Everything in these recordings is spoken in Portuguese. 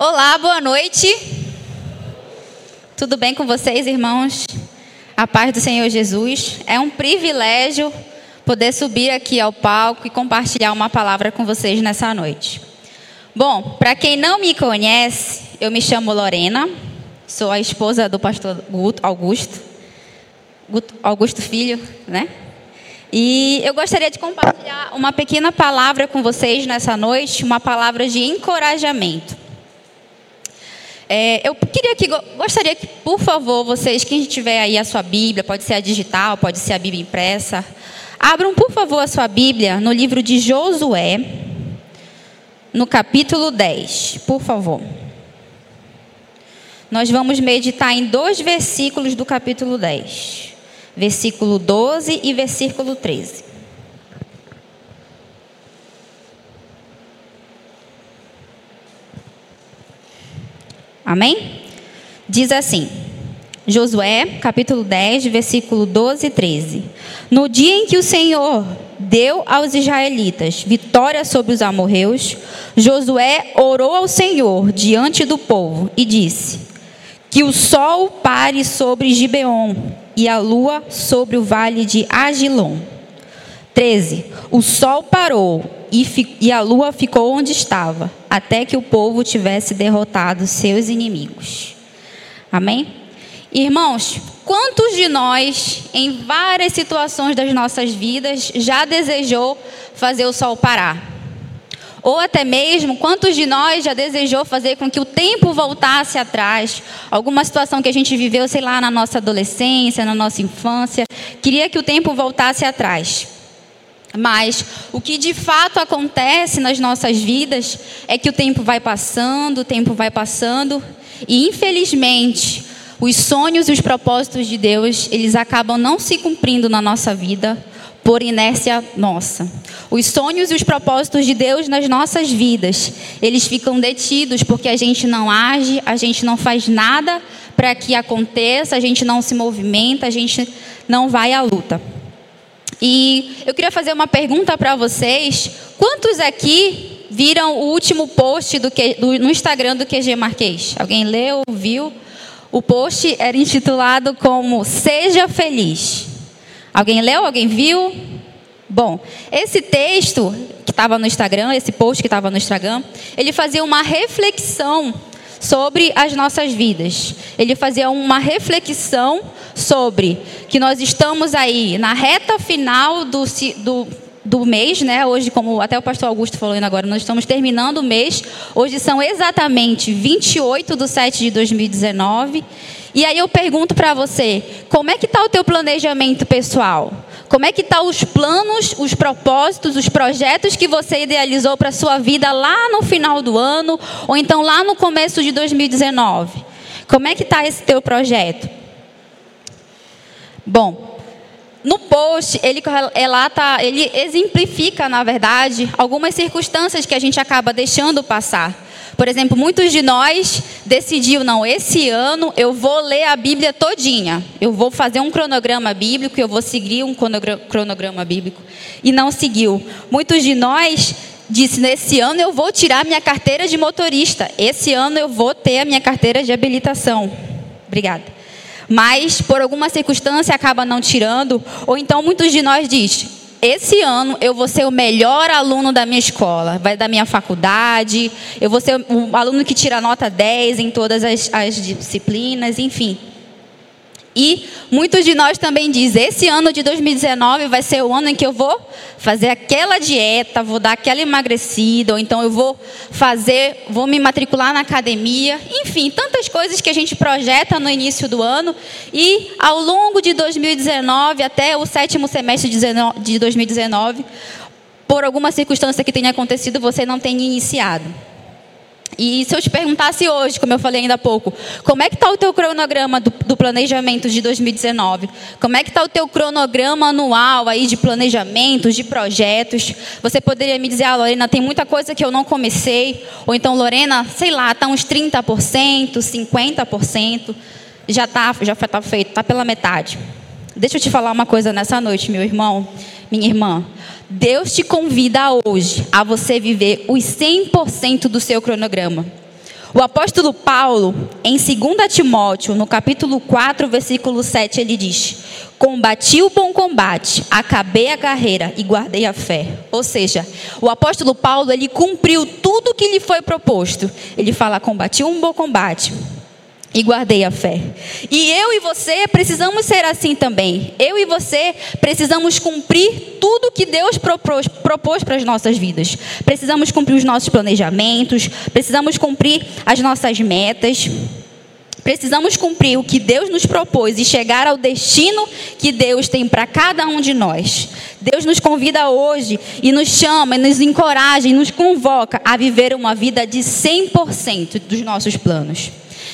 Olá, boa noite. Tudo bem com vocês, irmãos? A paz do Senhor Jesus. É um privilégio poder subir aqui ao palco e compartilhar uma palavra com vocês nessa noite. Bom, para quem não me conhece, eu me chamo Lorena, sou a esposa do pastor Augusto, Augusto Filho, né? E eu gostaria de compartilhar uma pequena palavra com vocês nessa noite, uma palavra de encorajamento. É, eu queria que gostaria que, por favor, vocês, quem tiver aí a sua Bíblia, pode ser a digital, pode ser a Bíblia impressa, abram, por favor, a sua Bíblia no livro de Josué, no capítulo 10, por favor. Nós vamos meditar em dois versículos do capítulo 10, versículo 12 e versículo 13. Amém? Diz assim, Josué, capítulo 10, versículo 12 e 13. No dia em que o Senhor deu aos israelitas vitória sobre os amorreus, Josué orou ao Senhor diante do povo e disse: Que o sol pare sobre Gibeon e a lua sobre o vale de Agilon. 13. O sol parou e, e a lua ficou onde estava, até que o povo tivesse derrotado seus inimigos. Amém? Irmãos, quantos de nós, em várias situações das nossas vidas, já desejou fazer o sol parar? Ou até mesmo, quantos de nós já desejou fazer com que o tempo voltasse atrás? Alguma situação que a gente viveu, sei lá, na nossa adolescência, na nossa infância, queria que o tempo voltasse atrás. Mas o que de fato acontece nas nossas vidas é que o tempo vai passando, o tempo vai passando, e infelizmente, os sonhos e os propósitos de Deus, eles acabam não se cumprindo na nossa vida por inércia nossa. Os sonhos e os propósitos de Deus nas nossas vidas, eles ficam detidos porque a gente não age, a gente não faz nada para que aconteça, a gente não se movimenta, a gente não vai à luta. E eu queria fazer uma pergunta para vocês. Quantos aqui viram o último post do, do, no Instagram do QG Marquês? Alguém leu, viu? O post era intitulado como Seja Feliz. Alguém leu? Alguém viu? Bom, esse texto que estava no Instagram, esse post que estava no Instagram, ele fazia uma reflexão sobre as nossas vidas. Ele fazia uma reflexão sobre que nós estamos aí na reta final do, do, do mês, né? Hoje, como até o pastor Augusto falou agora, nós estamos terminando o mês. Hoje são exatamente 28 de 7 de 2019. E aí eu pergunto para você, como é que está o teu planejamento pessoal? Como é que estão tá os planos, os propósitos, os projetos que você idealizou para a sua vida lá no final do ano ou então lá no começo de 2019? Como é que está esse teu projeto? Bom, no post ele relata, ele exemplifica, na verdade, algumas circunstâncias que a gente acaba deixando passar. Por exemplo, muitos de nós decidiu não, esse ano eu vou ler a Bíblia todinha. Eu vou fazer um cronograma bíblico, eu vou seguir um cronograma bíblico e não seguiu. Muitos de nós disse nesse ano eu vou tirar minha carteira de motorista. Esse ano eu vou ter a minha carteira de habilitação. Obrigada. Mas por alguma circunstância acaba não tirando, ou então muitos de nós diz: esse ano eu vou ser o melhor aluno da minha escola, vai da minha faculdade, eu vou ser um aluno que tira nota 10 em todas as, as disciplinas, enfim. E muitos de nós também dizem: esse ano de 2019 vai ser o ano em que eu vou fazer aquela dieta, vou dar aquela emagrecida, ou então eu vou fazer, vou me matricular na academia. Enfim, tantas coisas que a gente projeta no início do ano e ao longo de 2019 até o sétimo semestre de 2019, por alguma circunstância que tenha acontecido, você não tem iniciado. E se eu te perguntasse hoje, como eu falei ainda há pouco, como é que está o teu cronograma do, do, planejamento de 2019? Como é que está o teu cronograma anual aí de planejamentos, de projetos? Você poderia me dizer, ah, Lorena, tem muita coisa que eu não comecei. Ou então, Lorena, sei lá, está uns 30%, 50%. Já está já tá feito, está pela metade. Deixa eu te falar uma coisa nessa noite, meu irmão, minha irmã. Deus te convida hoje a você viver os 100% do seu cronograma. O apóstolo Paulo, em 2 Timóteo, no capítulo 4, versículo 7, ele diz: Combati o bom combate, acabei a carreira e guardei a fé. Ou seja, o apóstolo Paulo, ele cumpriu tudo que lhe foi proposto. Ele fala: Combati um bom combate, e guardei a fé. E eu e você precisamos ser assim também. Eu e você precisamos cumprir tudo que Deus propôs, propôs para as nossas vidas. Precisamos cumprir os nossos planejamentos, precisamos cumprir as nossas metas. Precisamos cumprir o que Deus nos propôs e chegar ao destino que Deus tem para cada um de nós. Deus nos convida hoje e nos chama, e nos encoraja e nos convoca a viver uma vida de 100% dos nossos planos.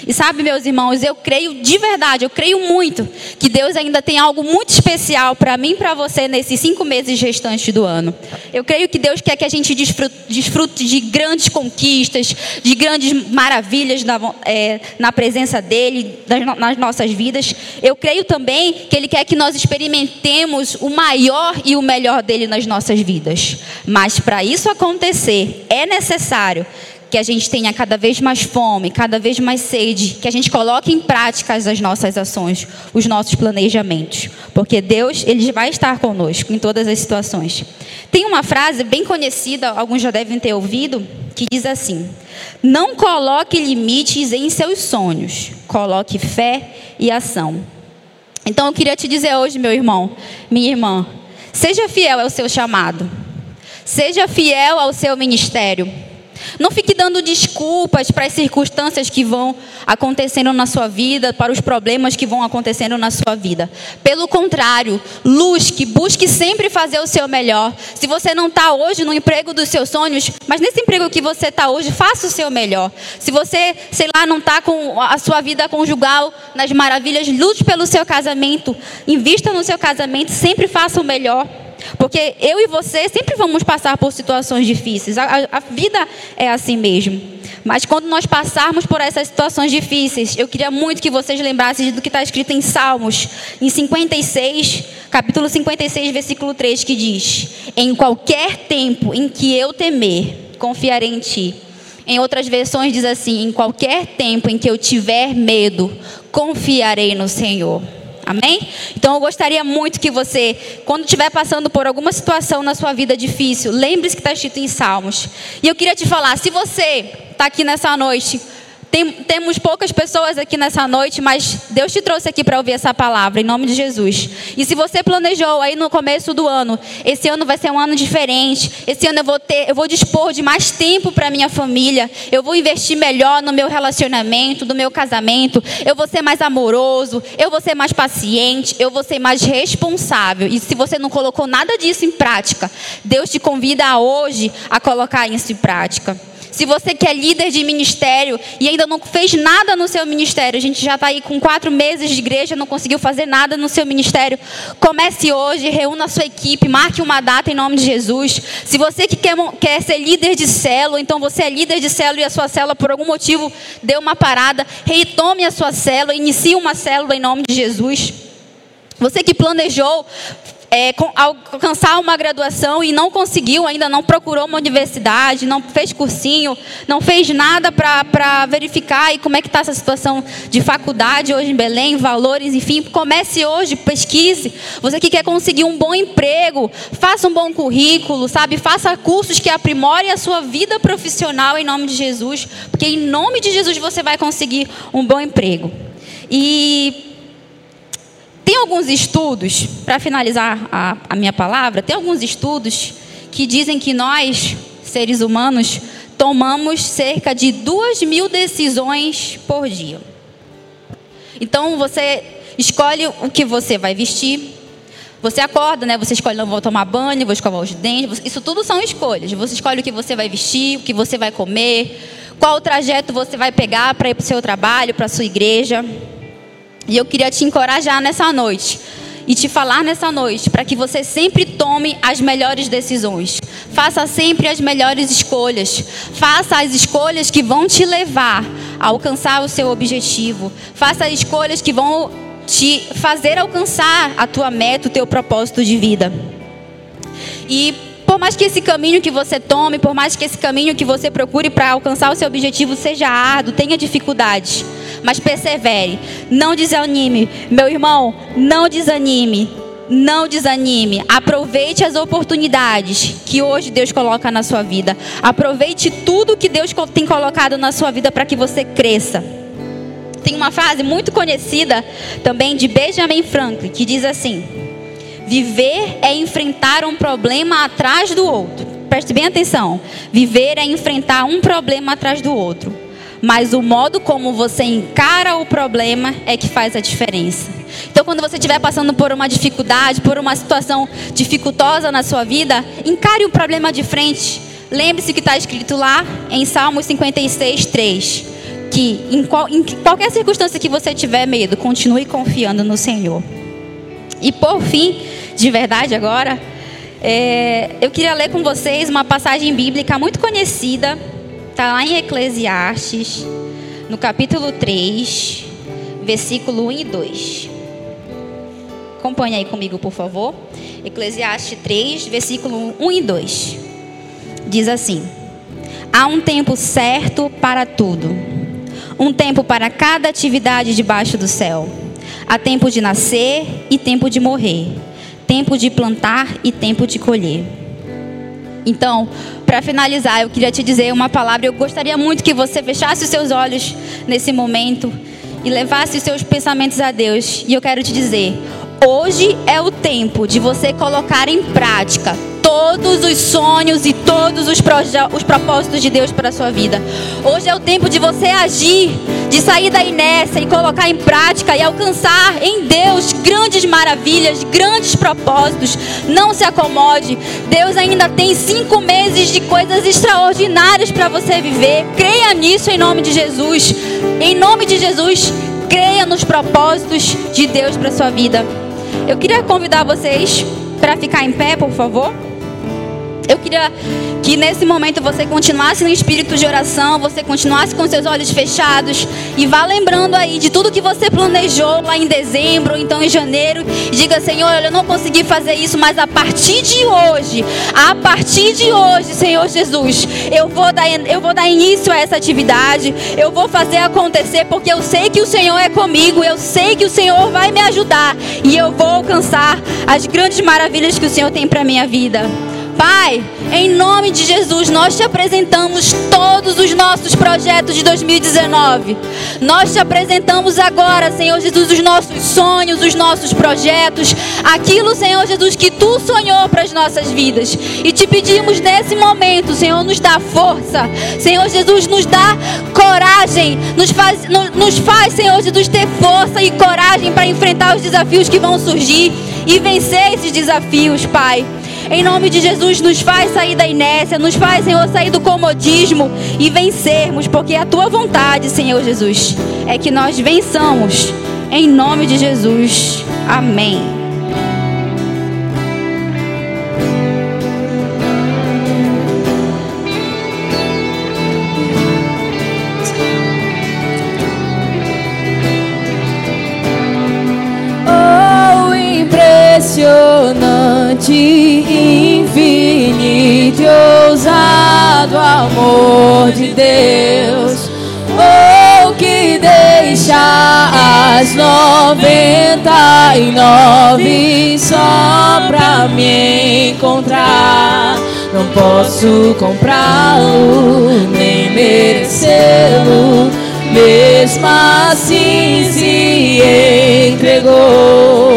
E sabe, meus irmãos, eu creio de verdade, eu creio muito que Deus ainda tem algo muito especial para mim e para você nesses cinco meses restantes do ano. Eu creio que Deus quer que a gente desfrute, de grandes conquistas, de grandes maravilhas na, é, na presença dEle, nas nossas vidas. Eu creio também que Ele quer que nós experimentemos o maior e o melhor dEle nas nossas vidas. Mas para isso acontecer, é necessário que a gente tenha cada vez mais fome, cada vez mais sede, que a gente coloque em prática as nossas ações, os nossos planejamentos, porque Deus ele vai estar conosco em todas as situações. Tem uma frase bem conhecida, alguns já devem ter ouvido, que diz assim: Não coloque limites em seus sonhos, coloque fé e ação. Então eu queria te dizer hoje, meu irmão, minha irmã, seja fiel ao seu chamado. Seja fiel ao seu ministério. Não fique dando desculpas para as circunstâncias que vão acontecendo na sua vida, para os problemas que vão acontecendo na sua vida. Pelo contrário, busque, busque sempre fazer o seu melhor. Se você não está hoje no emprego dos seus sonhos, mas nesse emprego que você está hoje, faça o seu melhor. Se você, sei lá, não está com a sua vida conjugal nas maravilhas, lute pelo seu casamento, invista no seu casamento, sempre faça o melhor. Porque eu e você sempre vamos passar por situações difíceis. A, a, vida é assim mesmo. Mas quando nós passarmos por essas situações difíceis, eu queria muito que vocês lembrassem do que está escrito em Salmos, em 56, capítulo 56, versículo 3, que diz: Em qualquer tempo em que eu temer, confiarei em ti. Em outras versões diz assim: Em qualquer tempo em que eu tiver medo, confiarei no Senhor. Amém? Então eu gostaria muito que você, quando estiver passando por alguma situação na sua vida difícil, lembre-se que está escrito em Salmos. E eu queria te falar, se você está aqui nessa noite tem, temos poucas pessoas aqui nessa noite, mas Deus te trouxe aqui para ouvir essa palavra, em nome de Jesus. E se você planejou aí no começo do ano, esse ano vai ser um ano diferente, esse ano eu vou ter, eu vou dispor de mais tempo para minha família, eu vou investir melhor no meu relacionamento, no meu casamento, eu vou ser mais amoroso, eu vou ser mais paciente, eu vou ser mais responsável. E se você não colocou nada disso em prática, Deus te convida hoje a colocar isso em prática. Se você que é líder de ministério e ainda não fez nada no seu ministério, a gente já está aí com quatro meses de igreja, não conseguiu fazer nada no seu ministério, comece hoje, reúna a sua equipe, marque uma data em nome de Jesus. Se você que quer, quer ser líder de célula, então você é líder de célula e a sua célula por algum motivo deu uma parada, retome a sua célula, inicie uma célula em nome de Jesus. Você que planejou é, alcançar uma graduação e não conseguiu, ainda não procurou uma universidade, não fez cursinho, não fez nada para verificar e como é que está essa situação de faculdade hoje em Belém, valores, enfim, comece hoje, pesquise. Você que quer conseguir um bom emprego, faça um bom currículo, sabe? Faça cursos que aprimorem a sua vida profissional em nome de Jesus, porque em nome de Jesus você vai conseguir um bom emprego. E tem alguns estudos, para finalizar a, a minha palavra, tem alguns estudos que dizem que nós, seres humanos, tomamos cerca de duas mil decisões por dia. Então você escolhe o que você vai vestir. Você acorda, né? Você escolhe, não vou tomar banho, vou escovar os dentes. Isso tudo são escolhas. Você escolhe o que você vai vestir, o que você vai comer, qual trajeto você vai pegar para ir para o seu trabalho, para a sua igreja. E eu queria te encorajar nessa noite e te falar nessa noite para que você sempre tome as melhores decisões. Faça sempre as melhores escolhas. Faça as escolhas que vão te levar a alcançar o seu objetivo. Faça as escolhas que vão te fazer alcançar a tua meta, o teu propósito de vida. E Por mais que esse caminho que você tome, por mais que esse caminho que você procure para alcançar o seu objetivo seja árduo, tenha dificuldades, mas persevere, não desanime. Meu irmão, não desanime. Não desanime. Aproveite as oportunidades que hoje Deus coloca na sua vida. Aproveite tudo que Deus tem colocado na sua vida para que você cresça. Tem uma frase muito conhecida também de Benjamin Franklin que diz assim: Viver é enfrentar um problema atrás do outro. Preste bem atenção. Viver é enfrentar um problema atrás do outro mas o modo como você encara o problema é que faz a diferença. Então, quando você estiver passando por uma dificuldade, por uma situação dificultosa na sua vida, encare o problema de frente. Lembre-se que está escrito lá em Salmos 56, 3. Que em, qual, em qualquer circunstância que você tiver medo, continue confiando no Senhor. E por fim, de verdade agora, é, eu queria ler com vocês uma passagem bíblica muito conhecida Está lá em Eclesiastes, no capítulo 3, versículo 1 e 2. Acompanhe aí comigo, por favor. Eclesiastes 3, versículo 1 e 2. Diz assim: Há um tempo certo para tudo, um tempo para cada atividade debaixo do céu. Há tempo de nascer e tempo de morrer, tempo de plantar e tempo de colher. Então, para finalizar, eu queria te dizer uma palavra. Eu gostaria muito que você fechasse os seus olhos nesse momento e levasse os seus pensamentos a Deus. E eu quero te dizer: hoje é o tempo de você colocar em prática todos os sonhos e todos os, os propósitos de Deus para a sua vida. Hoje é o tempo de você agir, de sair da inércia e colocar em prática e alcançar em Deus grandes maravilhas, grandes propósitos. Não se acomode. Deus ainda tem cinco meses de coisas extraordinárias para você viver. Creia nisso em nome de Jesus. Em nome de Jesus, creia nos propósitos de Deus para sua vida. Eu queria convidar vocês para ficar em pé, por favor. Eu queria que nesse momento você continuasse no espírito de oração, você continuasse com seus olhos fechados e vá lembrando aí de tudo que você planejou lá em dezembro, ou então em janeiro. E diga, Senhor, eu não consegui fazer isso, mas a partir de hoje, a partir de hoje, Senhor Jesus, eu vou dar, eu vou dar início a essa atividade, eu vou fazer acontecer, porque eu sei que o Senhor é comigo, eu sei que o Senhor vai me ajudar e eu vou alcançar as grandes maravilhas que o Senhor tem para minha vida. Pai, em nome de Jesus, nós te apresentamos todos os nossos projetos de 2019. Nós te apresentamos agora, Senhor Jesus, os nossos sonhos, os nossos projetos, aquilo, Senhor Jesus, que tu sonhou para as nossas vidas. E te pedimos nesse momento, Senhor, nos dá força. Senhor Jesus, nos dá coragem. Nos faz, nos faz Senhor Jesus, ter força e coragem para enfrentar os desafios que vão surgir e vencer esses desafios, Pai. Em nome de Jesus, nos faz sair da inércia, nos faz, Senhor, sair do comodismo e vencermos, porque a tua vontade, Senhor Jesus, é que nós vençamos. Em nome de Jesus. Amém. Oh, impressionante ousado amor de Deus. Oh, que deixa as noventa e nove só pra me encontrar. Não posso comprá-lo, nem merecê-lo. Mesmo assim se entregou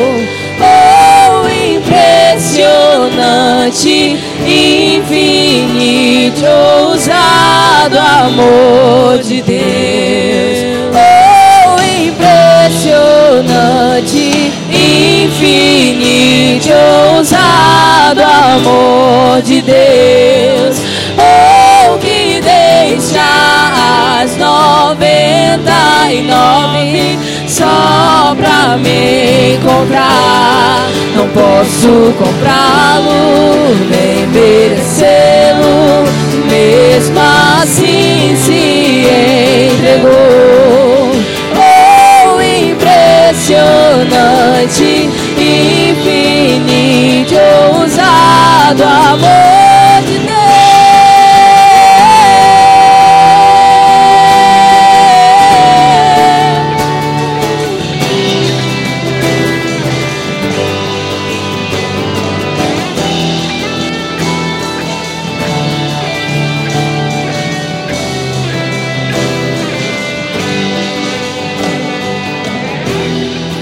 impressionante, infinito, ousado amor de Deus. Oh, impressionante, infinito, ousado amor de Deus. Oh, que deixa as noventa e nove só pra me encontrar. Não posso comprá-lo, nem merecê-lo, mesmo assim se entregou. Oh, impressionante, infinito, ousado amor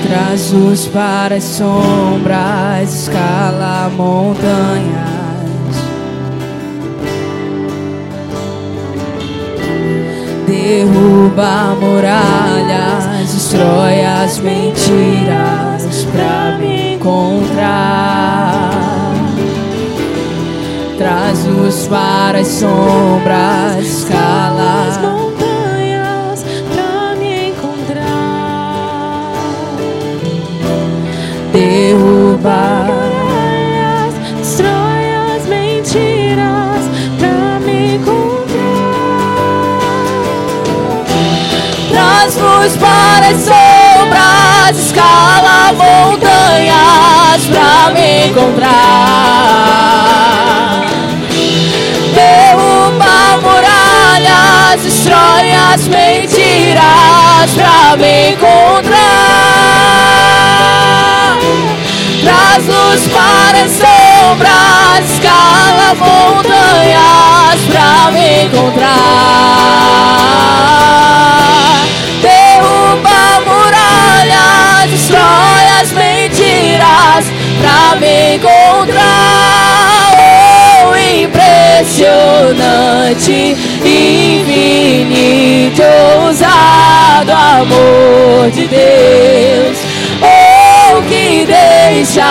Traz luz para as sombras, escala montanhas. Derruba muralhas, destrói as mentiras pra me encontrar. Traz luz para as sombras, escala as montanhas Derruba destrói as mentiras pra me encontrar. Traz luz para as sombras, escala montanhas pra me encontrar. Derruba muralhas, destrói as mentiras pra me encontrar. Luz para as sombras, escala montanhas pra me encontrar. Derruba muralhas, destrói as mentiras pra me encontrar. Oh, impressionante, infinito, ousado amor de Deus. Que deixa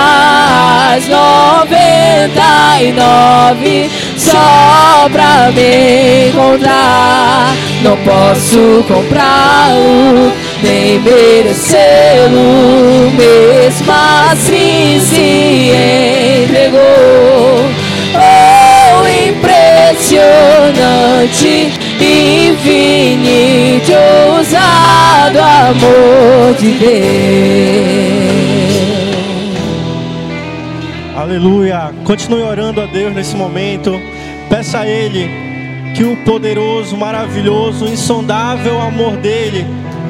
as noventa e nove só pra me encontrar. Não posso comprá-lo, nem merecê-lo, mesmo assim se entregou. Oh, impressionante, infinito, ousado amor de Deus. Aleluia. Continue orando a Deus nesse momento. Peça a Ele que o poderoso, maravilhoso, insondável amor dele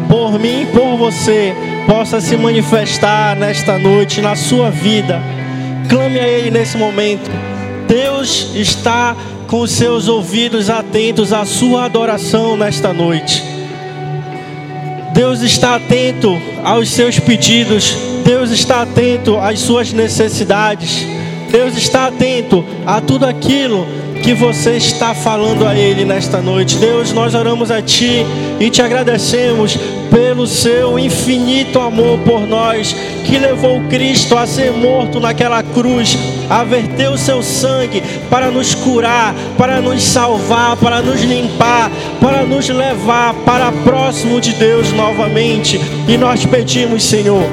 por mim e por você possa se manifestar nesta noite na sua vida. Clame a Ele nesse momento. Deus está com seus ouvidos atentos à sua adoração nesta noite. Deus está atento aos seus pedidos. Deus está atento às suas necessidades. Deus está atento a tudo aquilo que você está falando a Ele nesta noite. Deus, nós oramos a Ti e te agradecemos pelo seu infinito amor por nós, que levou Cristo a ser morto naquela cruz, a verter o seu sangue para nos curar, para nos salvar, para nos limpar, para nos levar para próximo de Deus novamente. E nós pedimos, Senhor,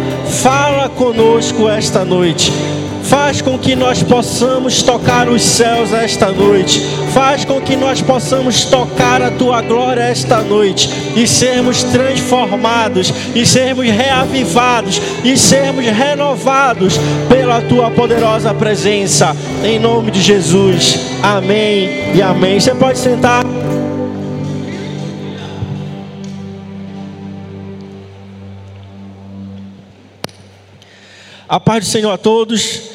fala conosco esta noite. Faz com que nós possamos tocar os céus esta noite. Faz com que nós possamos tocar a tua glória esta noite e sermos transformados, e sermos reavivados, e sermos renovados pela tua poderosa presença. Em nome de Jesus. Amém e amém. Você pode sentar. A paz do Senhor a todos.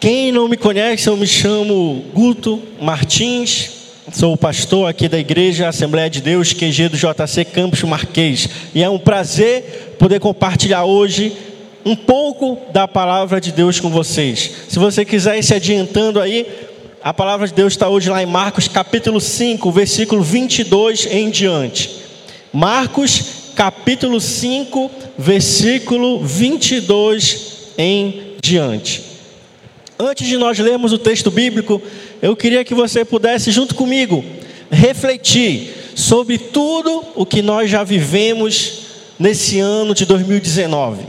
Quem não me conhece, eu me chamo Guto Martins, sou pastor aqui da Igreja Assembleia de Deus, QG do JC Campos Marquês. E é um prazer poder compartilhar hoje um pouco da palavra de Deus com vocês. Se você quiser ir se adiantando aí, a palavra de Deus está hoje lá em Marcos capítulo 5, versículo 22 em diante. Marcos capítulo 5, versículo 22 em diante. Antes de nós lermos o texto bíblico, eu queria que você pudesse, junto comigo, refletir sobre tudo o que nós já vivemos nesse ano de 2019.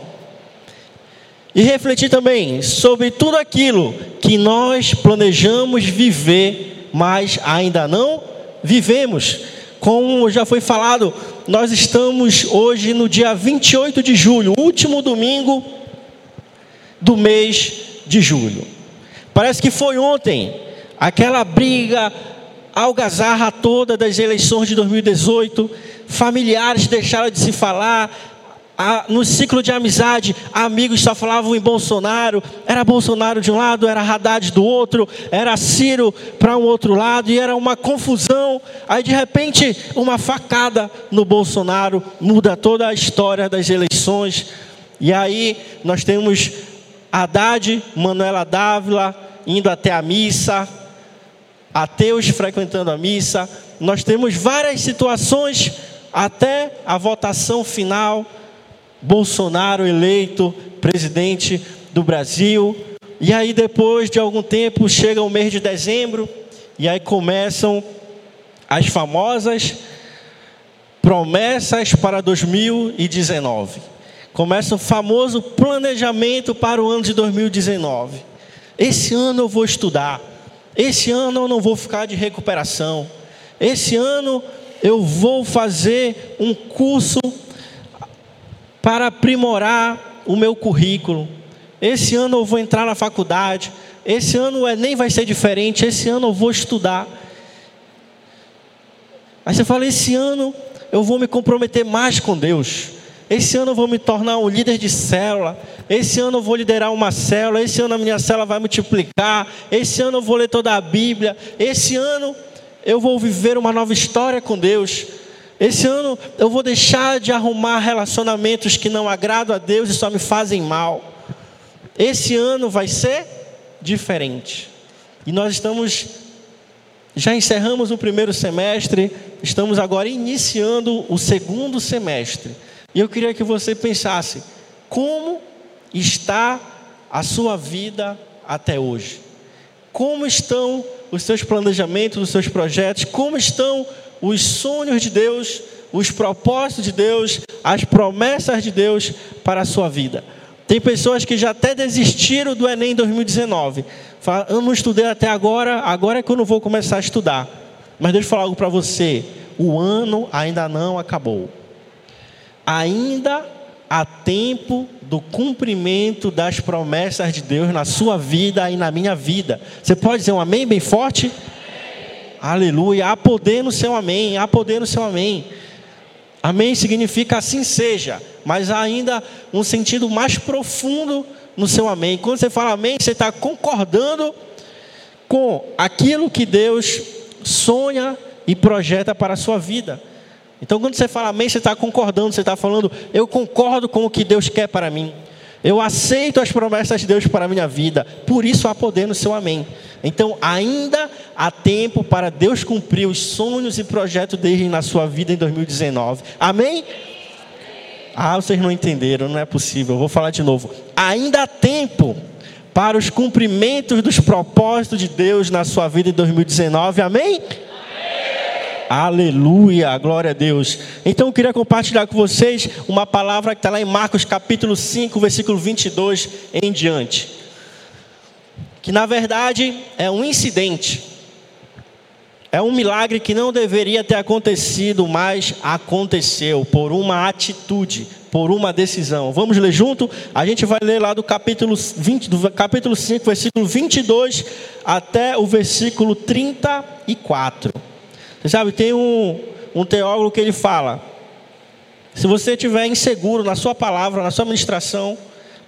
E refletir também sobre tudo aquilo que nós planejamos viver, mas ainda não vivemos. Como já foi falado, nós estamos hoje no dia 28 de julho, último domingo do mês de julho. Parece que foi ontem aquela briga, algazarra toda das eleições de 2018. Familiares deixaram de se falar. no ciclo de amizade, amigos só falavam em Bolsonaro. Era Bolsonaro de um lado, era Haddad do outro, era Ciro para um outro lado, e era uma confusão. Aí de repente, uma facada no Bolsonaro muda toda a história das eleições. E aí nós temos Haddad, Manuela Dávila indo até a missa, ateus frequentando a missa. Nós temos várias situações até a votação final. Bolsonaro eleito presidente do Brasil. E aí, depois de algum tempo, chega o mês de dezembro, e aí começam as famosas promessas para 2019. Começa o famoso planejamento para o ano de 2019. Esse ano eu vou estudar. Esse ano eu não vou ficar de recuperação. Esse ano eu vou fazer um curso para aprimorar o meu currículo. Esse ano eu vou entrar na faculdade. Esse ano é, nem vai ser diferente. Esse ano eu vou estudar. Aí você fala: esse ano eu vou me comprometer mais com Deus. Esse ano eu vou me tornar um líder de célula. Esse ano eu vou liderar uma célula. Esse ano a minha célula vai multiplicar. Esse ano eu vou ler toda a Bíblia. Esse ano eu vou viver uma nova história com Deus. Esse ano eu vou deixar de arrumar relacionamentos que não agradam a Deus e só me fazem mal. Esse ano vai ser diferente. E nós estamos já encerramos o primeiro semestre, estamos agora iniciando o segundo semestre. E eu queria que você pensasse: como está a sua vida até hoje? Como estão os seus planejamentos, os seus projetos? Como estão os sonhos de Deus, os propósitos de Deus, as promessas de Deus para a sua vida? Tem pessoas que já até desistiram do Enem 2019. Falam, eu não estudei até agora, agora é que eu não vou começar a estudar. Mas deixa eu falar algo para você: o ano ainda não acabou ainda há tempo do cumprimento das promessas de Deus na sua vida e na minha vida. Você pode dizer um amém bem forte? Amém. Aleluia. Há poder no seu amém. Há poder no seu amém. Amém significa assim seja, mas há ainda um sentido mais profundo no seu amém. Quando você fala amém, você está concordando com aquilo que Deus sonha e projeta para a sua vida. Então, quando você fala amém, você está concordando, você está falando, eu concordo com o que Deus quer para mim. Eu aceito as promessas de Deus para a minha vida. Por isso há poder no seu amém. Então, ainda há tempo para Deus cumprir os sonhos e projetos dele na sua vida em 2019. Amém? Ah, vocês não entenderam, não é possível. Eu vou falar de novo. Ainda há tempo para os cumprimentos dos propósitos de Deus na sua vida em 2019. Amém? Aleluia, glória a Deus. Então eu queria compartilhar com vocês uma palavra que está lá em Marcos capítulo 5, versículo 22 em diante. Que na verdade é um incidente, é um milagre que não deveria ter acontecido, mas aconteceu por uma atitude, por uma decisão. Vamos ler junto? A gente vai ler lá do capítulo 20, do capítulo 5, versículo 22 até o versículo 34. Você sabe, tem um, um teólogo que ele fala: se você estiver inseguro na sua palavra, na sua ministração,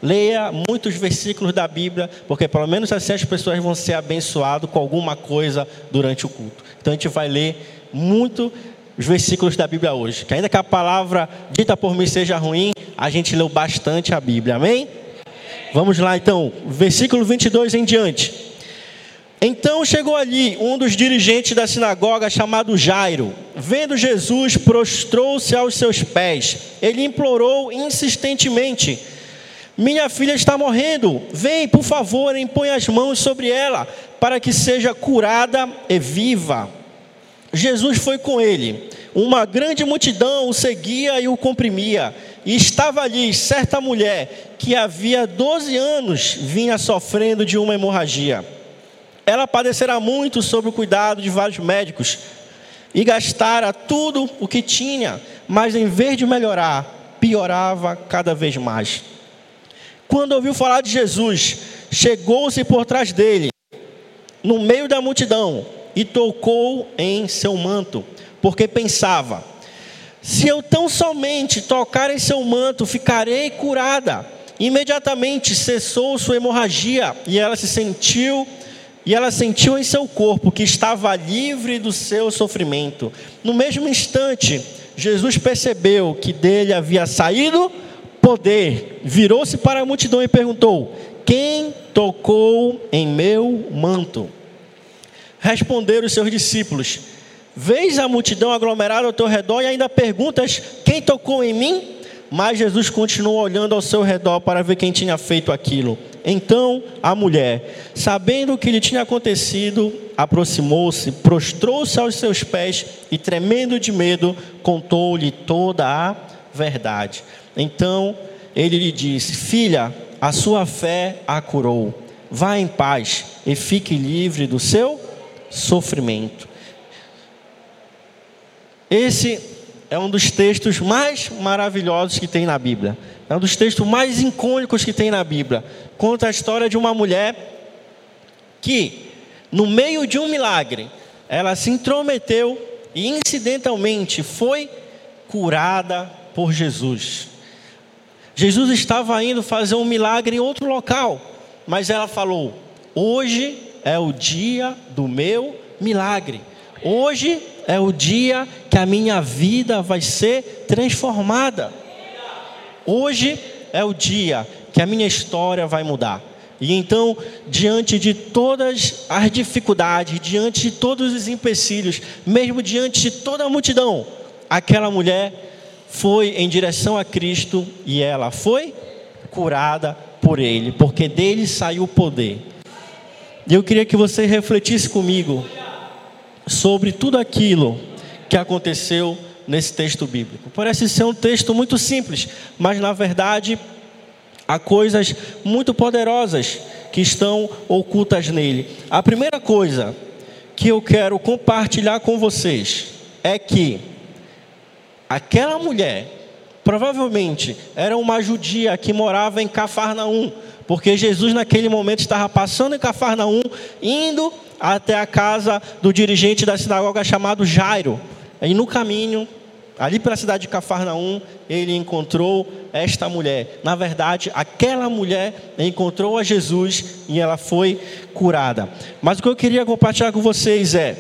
leia muitos versículos da Bíblia, porque pelo menos assim as pessoas vão ser abençoadas com alguma coisa durante o culto. Então a gente vai ler muito os versículos da Bíblia hoje. Que ainda que a palavra dita por mim seja ruim, a gente leu bastante a Bíblia. Amém? Vamos lá então, versículo 22 em diante. Então chegou ali um dos dirigentes da sinagoga chamado Jairo. Vendo Jesus, prostrou-se aos seus pés. Ele implorou insistentemente: Minha filha está morrendo. Vem, por favor, e põe as mãos sobre ela, para que seja curada e viva. Jesus foi com ele. Uma grande multidão o seguia e o comprimia. E estava ali certa mulher que havia 12 anos vinha sofrendo de uma hemorragia. Ela padecerá muito sob o cuidado de vários médicos e gastara tudo o que tinha, mas em vez de melhorar, piorava cada vez mais. Quando ouviu falar de Jesus, chegou-se por trás dele, no meio da multidão, e tocou em seu manto, porque pensava: se eu tão somente tocar em seu manto, ficarei curada. Imediatamente cessou sua hemorragia e ela se sentiu e ela sentiu em seu corpo que estava livre do seu sofrimento. No mesmo instante, Jesus percebeu que dele havia saído poder, virou-se para a multidão e perguntou: Quem tocou em meu manto? Responderam os seus discípulos: Vês a multidão aglomerada ao teu redor e ainda perguntas: Quem tocou em mim? Mas Jesus continuou olhando ao seu redor para ver quem tinha feito aquilo. Então a mulher, sabendo o que lhe tinha acontecido, aproximou-se, prostrou-se aos seus pés e, tremendo de medo, contou-lhe toda a verdade. Então ele lhe disse: Filha, a sua fé a curou. Vá em paz e fique livre do seu sofrimento. Esse é um dos textos mais maravilhosos que tem na Bíblia. É um dos textos mais icônicos que tem na Bíblia. Conta a história de uma mulher que, no meio de um milagre, ela se intrometeu e incidentalmente foi curada por Jesus. Jesus estava indo fazer um milagre em outro local, mas ela falou: Hoje é o dia do meu milagre. Hoje é o dia que a minha vida vai ser transformada. Hoje é o dia que a minha história vai mudar. E então, diante de todas as dificuldades, diante de todos os empecilhos, mesmo diante de toda a multidão, aquela mulher foi em direção a Cristo e ela foi curada por ele, porque dele saiu o poder. E eu queria que você refletisse comigo sobre tudo aquilo que aconteceu nesse texto bíblico. Parece ser um texto muito simples, mas na verdade há coisas muito poderosas que estão ocultas nele. A primeira coisa que eu quero compartilhar com vocês é que aquela mulher provavelmente era uma judia que morava em Cafarnaum, porque Jesus naquele momento estava passando em Cafarnaum, indo até a casa do dirigente da sinagoga chamado Jairo. E no caminho, ali para a cidade de Cafarnaum, ele encontrou esta mulher. Na verdade, aquela mulher encontrou a Jesus e ela foi curada. Mas o que eu queria compartilhar com vocês é: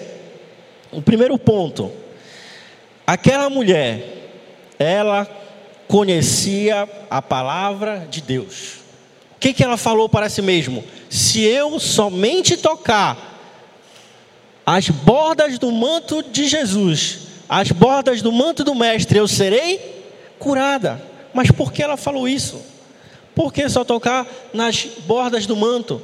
o primeiro ponto, aquela mulher, ela conhecia a palavra de Deus. O que, que ela falou para si mesma? Se eu somente tocar as bordas do manto de Jesus, as bordas do manto do Mestre, eu serei curada. Mas por que ela falou isso? Por que só tocar nas bordas do manto?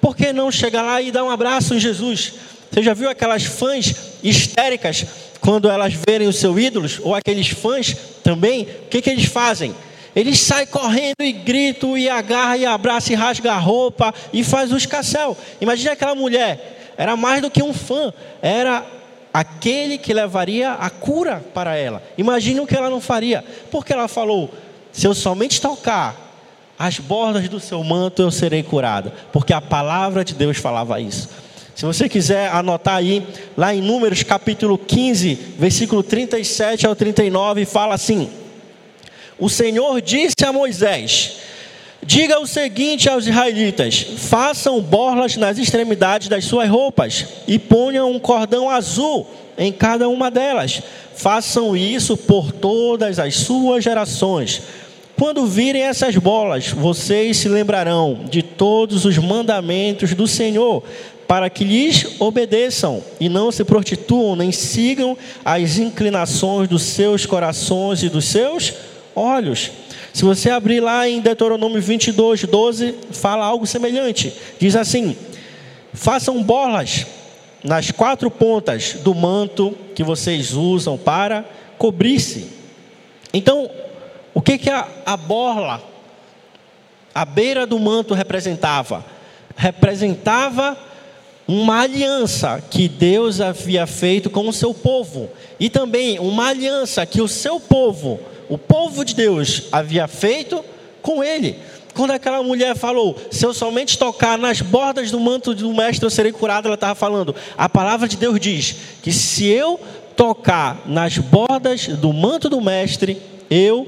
Por que não chegar lá e dar um abraço em Jesus? Você já viu aquelas fãs histéricas quando elas verem os seus ídolos? Ou aqueles fãs também? O que, que eles fazem? Eles saem correndo e gritam e agarram e abraçam e rasgam a roupa e faz o escassel. Imagina aquela mulher era mais do que um fã, era aquele que levaria a cura para ela. Imagine o que ela não faria, porque ela falou: se eu somente tocar as bordas do seu manto, eu serei curada, porque a palavra de Deus falava isso. Se você quiser anotar aí, lá em Números capítulo 15, versículo 37 ao 39, fala assim: O Senhor disse a Moisés: Diga o seguinte aos israelitas: façam borlas nas extremidades das suas roupas e ponham um cordão azul em cada uma delas. Façam isso por todas as suas gerações. Quando virem essas bolas, vocês se lembrarão de todos os mandamentos do Senhor, para que lhes obedeçam e não se prostituam, nem sigam as inclinações dos seus corações e dos seus olhos se você abrir lá em Deuteronômio 22, 12, fala algo semelhante. Diz assim: façam bolas nas quatro pontas do manto que vocês usam para cobrir-se. Então, o que, que a, a borla, a beira do manto representava? Representava uma aliança que Deus havia feito com o seu povo, e também uma aliança que o seu povo o povo de Deus havia feito com ele. Quando aquela mulher falou, se eu somente tocar nas bordas do manto do mestre eu serei curado, ela estava falando, a palavra de Deus diz que se eu tocar nas bordas do manto do mestre, eu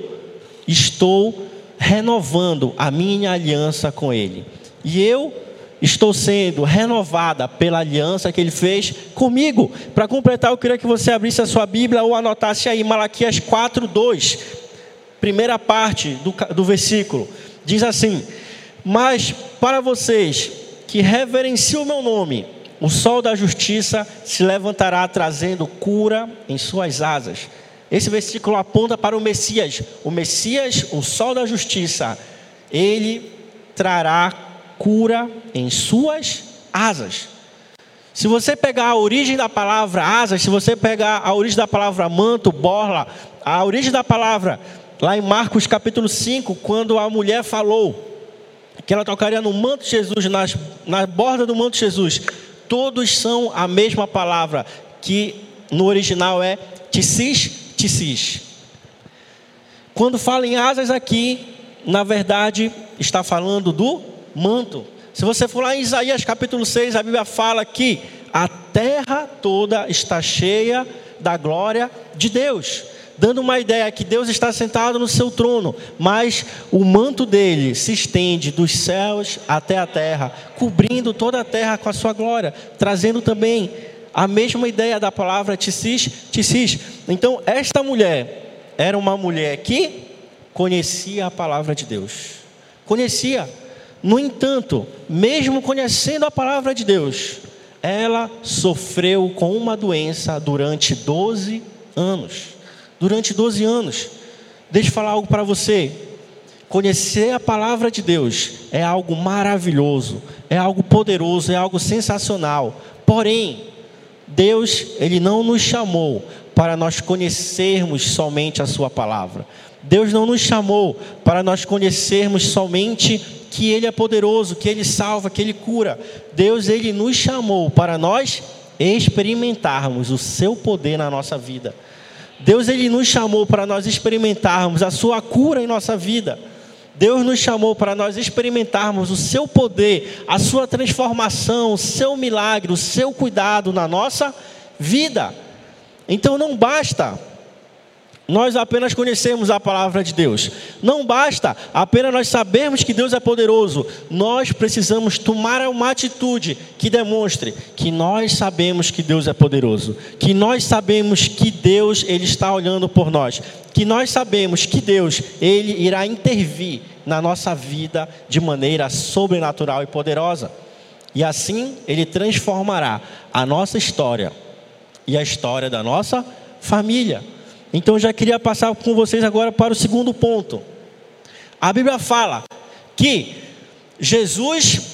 estou renovando a minha aliança com ele. E eu estou sendo renovada pela aliança que ele fez comigo. Para completar, eu queria que você abrisse a sua Bíblia ou anotasse aí Malaquias 4:2. primeira parte do, do versículo. Diz assim: Mas para vocês que reverenciam o meu nome, o sol da justiça se levantará trazendo cura em suas asas. Esse versículo aponta para o Messias. O Messias, o sol da justiça, ele trará cura em suas asas. Se você pegar a origem da palavra asas, se você pegar a origem da palavra manto, borla, a origem da palavra lá em Marcos capítulo 5, quando a mulher falou que ela tocaria no manto de Jesus, nas, na borda do manto de Jesus, todos são a mesma palavra, que no original é tissis, tissis. Quando fala em asas aqui, na verdade, está falando do manto. Se você for lá em Isaías capítulo 6, a Bíblia fala que a terra toda está cheia da glória de Deus dando uma ideia que Deus está sentado no seu trono, mas o manto dele se estende dos céus até a terra, cobrindo toda a terra com a sua glória, trazendo também a mesma ideia da palavra tissis, tissis. Então, esta mulher era uma mulher que conhecia a palavra de Deus. Conhecia. No entanto, mesmo conhecendo a palavra de Deus, ela sofreu com uma doença durante 12 anos durante 12 anos. Deixa eu falar algo para você. Conhecer a palavra de Deus é algo maravilhoso, é algo poderoso, é algo sensacional. Porém, Deus, ele não nos chamou para nós conhecermos somente a sua palavra. Deus não nos chamou para nós conhecermos somente que ele é poderoso, que ele salva, que ele cura. Deus ele nos chamou para nós experimentarmos o seu poder na nossa vida. Deus ele nos chamou para nós experimentarmos a sua cura em nossa vida. Deus nos chamou para nós experimentarmos o seu poder, a sua transformação, o seu milagre, o seu cuidado na nossa vida. Então não basta nós apenas conhecemos a palavra de Deus. Não basta apenas nós sabermos que Deus é poderoso. Nós precisamos tomar uma atitude que demonstre que nós sabemos que Deus é poderoso, que nós sabemos que Deus ele está olhando por nós, que nós sabemos que Deus ele irá intervir na nossa vida de maneira sobrenatural e poderosa. E assim ele transformará a nossa história e a história da nossa família. Então já queria passar com vocês agora para o segundo ponto. A Bíblia fala que Jesus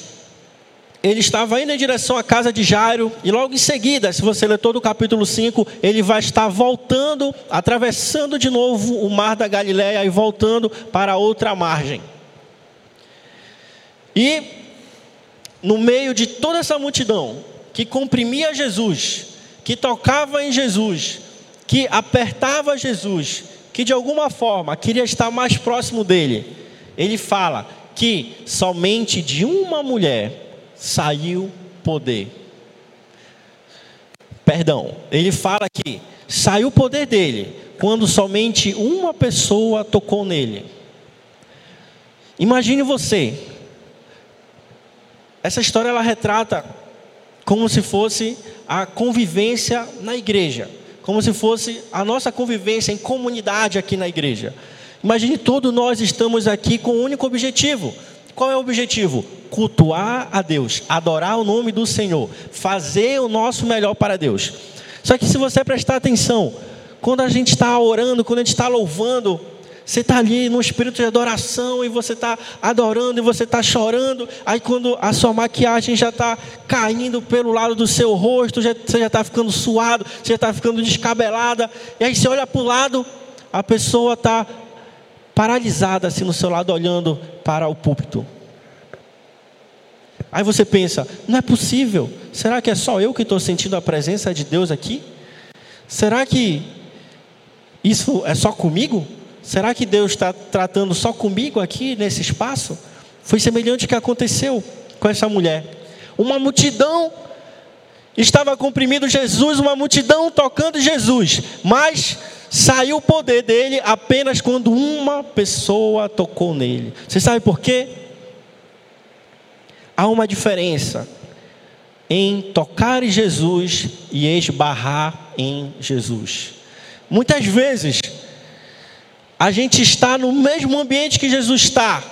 ele estava indo em direção à casa de Jairo, e logo em seguida, se você ler todo o capítulo 5, ele vai estar voltando, atravessando de novo o mar da Galiléia e voltando para outra margem. E no meio de toda essa multidão que comprimia Jesus, que tocava em Jesus, que apertava Jesus, que de alguma forma queria estar mais próximo dele, ele fala que somente de uma mulher saiu poder. Perdão, ele fala que saiu o poder dele quando somente uma pessoa tocou nele. Imagine você. Essa história ela retrata como se fosse a convivência na igreja como se fosse a nossa convivência em comunidade aqui na igreja. Imagine todos nós estamos aqui com um único objetivo. Qual é o objetivo? Cultuar a Deus, adorar o nome do Senhor, fazer o nosso melhor para Deus. Só que se você prestar atenção, quando a gente está orando, quando a gente está louvando, você está ali no espírito de adoração e você está adorando e você está chorando. Aí quando a sua maquiagem já está caindo pelo lado do seu rosto, já, você já está ficando suado, você já está ficando descabelada. E aí você olha para o lado, a pessoa está paralisada assim no seu lado, olhando para o púlpito. Aí você pensa, não é possível. Será que é só eu que estou sentindo a presença de Deus aqui? Será que isso é só comigo? Será que Deus está tratando só comigo aqui nesse espaço? Foi semelhante ao que aconteceu com essa mulher. Uma multidão estava comprimindo Jesus, uma multidão tocando Jesus, mas saiu o poder dele apenas quando uma pessoa tocou nele. Você sabe por quê? Há uma diferença em tocar em Jesus e esbarrar em Jesus. Muitas vezes a gente está no mesmo ambiente que Jesus está.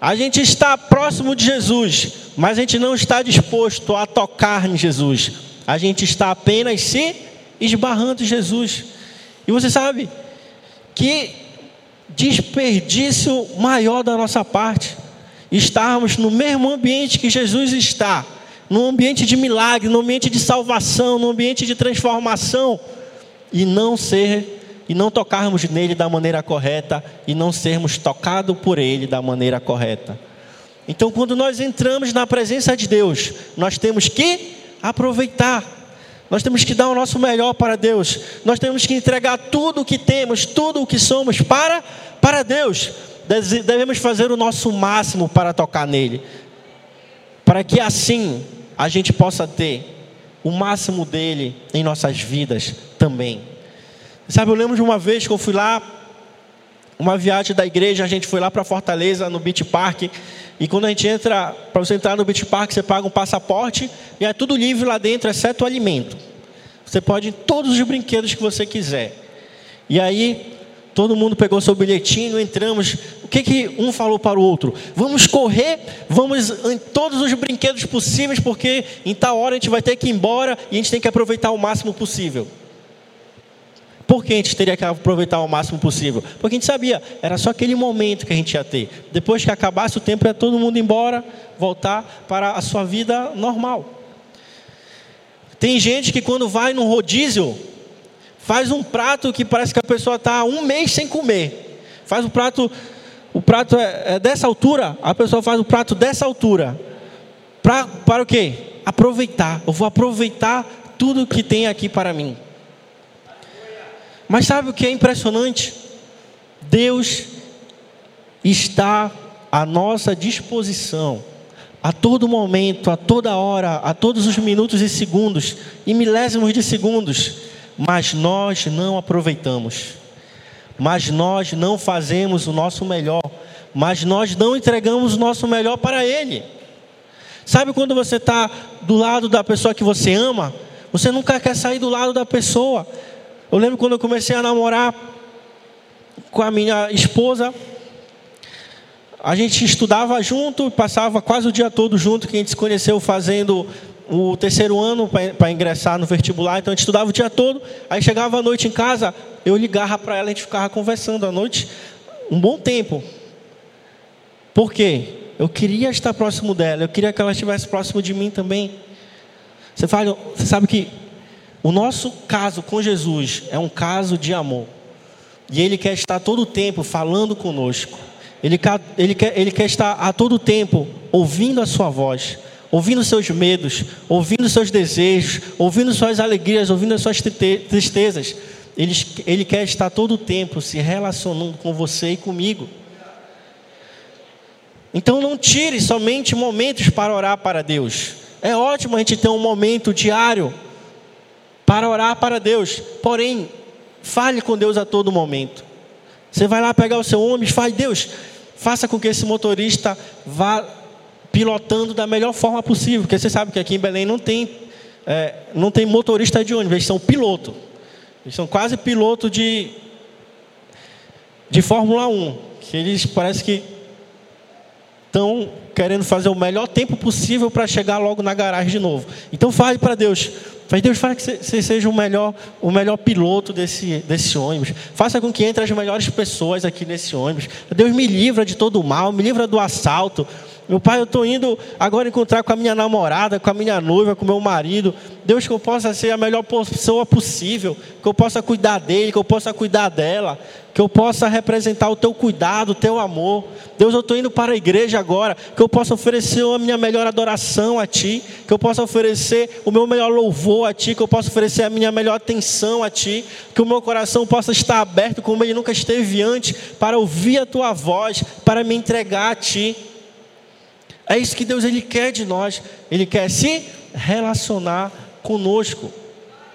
A gente está próximo de Jesus, mas a gente não está disposto a tocar em Jesus. A gente está apenas se esbarrando em Jesus. E você sabe que desperdício maior da nossa parte estarmos no mesmo ambiente que Jesus está, num ambiente de milagre, num ambiente de salvação, num ambiente de transformação e não ser e não tocarmos nele da maneira correta e não sermos tocados por ele da maneira correta. Então, quando nós entramos na presença de Deus, nós temos que aproveitar. Nós temos que dar o nosso melhor para Deus. Nós temos que entregar tudo o que temos, tudo o que somos para para Deus. Devemos fazer o nosso máximo para tocar nele. Para que assim a gente possa ter o máximo dele em nossas vidas também. Sabe, eu lembro de uma vez que eu fui lá, uma viagem da igreja, a gente foi lá para Fortaleza, no Beach Park. E quando a gente entra, para você entrar no Beach Park, você paga um passaporte e é tudo livre lá dentro, exceto o alimento. Você pode ir todos os brinquedos que você quiser. E aí, todo mundo pegou seu bilhetinho, entramos. O que, que um falou para o outro? Vamos correr, vamos em todos os brinquedos possíveis, porque em tal hora a gente vai ter que ir embora e a gente tem que aproveitar o máximo possível. Por que a gente teria que aproveitar o máximo possível? Porque a gente sabia, era só aquele momento que a gente ia ter. Depois que acabasse o tempo, ia todo mundo embora, voltar para a sua vida normal. Tem gente que quando vai no rodízio, faz um prato que parece que a pessoa está um mês sem comer. Faz o prato, o prato é, é dessa altura, a pessoa faz o prato dessa altura. Pra, para o quê? Aproveitar. Eu vou aproveitar tudo que tem aqui para mim. Mas sabe o que é impressionante? Deus está à nossa disposição, a todo momento, a toda hora, a todos os minutos e segundos, e milésimos de segundos, mas nós não aproveitamos, mas nós não fazemos o nosso melhor, mas nós não entregamos o nosso melhor para Ele. Sabe quando você está do lado da pessoa que você ama, você nunca quer sair do lado da pessoa, eu lembro quando eu comecei a namorar com a minha esposa, a gente estudava junto, passava quase o dia todo junto, que a gente se conheceu fazendo o terceiro ano para ingressar no vestibular, então a gente estudava o dia todo, aí chegava à noite em casa, eu ligava para ela, a gente ficava conversando à noite um bom tempo. Por quê? Eu queria estar próximo dela, eu queria que ela estivesse próximo de mim também. Você, fala, você sabe que o nosso caso com Jesus é um caso de amor. E Ele quer estar todo o tempo falando conosco. Ele quer, ele, quer, ele quer estar a todo tempo ouvindo a Sua voz, ouvindo seus medos, ouvindo seus desejos, ouvindo suas alegrias, ouvindo as suas tristezas. Ele, ele quer estar todo o tempo se relacionando com você e comigo. Então não tire somente momentos para orar para Deus. É ótimo a gente ter um momento diário para orar para Deus. Porém, fale com Deus a todo momento. Você vai lá pegar o seu ônibus, fale, Deus, faça com que esse motorista vá pilotando da melhor forma possível. Porque você sabe que aqui em Belém não tem, é, não tem motorista de ônibus, eles são piloto. Eles são quase piloto de, de Fórmula 1. Que eles parece que estão querendo fazer o melhor tempo possível para chegar logo na garagem de novo. Então fale para Deus, Faz Deus, fala que você seja o melhor, o melhor piloto desse, desse ônibus. Faça com que entre as melhores pessoas aqui nesse ônibus. Deus me livra de todo o mal, me livra do assalto. Meu pai, eu estou indo agora encontrar com a minha namorada, com a minha noiva, com o meu marido. Deus, que eu possa ser a melhor pessoa possível, que eu possa cuidar dele, que eu possa cuidar dela, que eu possa representar o teu cuidado, o teu amor. Deus, eu estou indo para a igreja agora, que eu possa oferecer a minha melhor adoração a Ti, que eu possa oferecer o meu melhor louvor a Ti, que eu possa oferecer a minha melhor atenção a Ti, que o meu coração possa estar aberto como ele nunca esteve antes, para ouvir a Tua voz, para me entregar a Ti. É isso que Deus ele quer de nós. Ele quer se relacionar conosco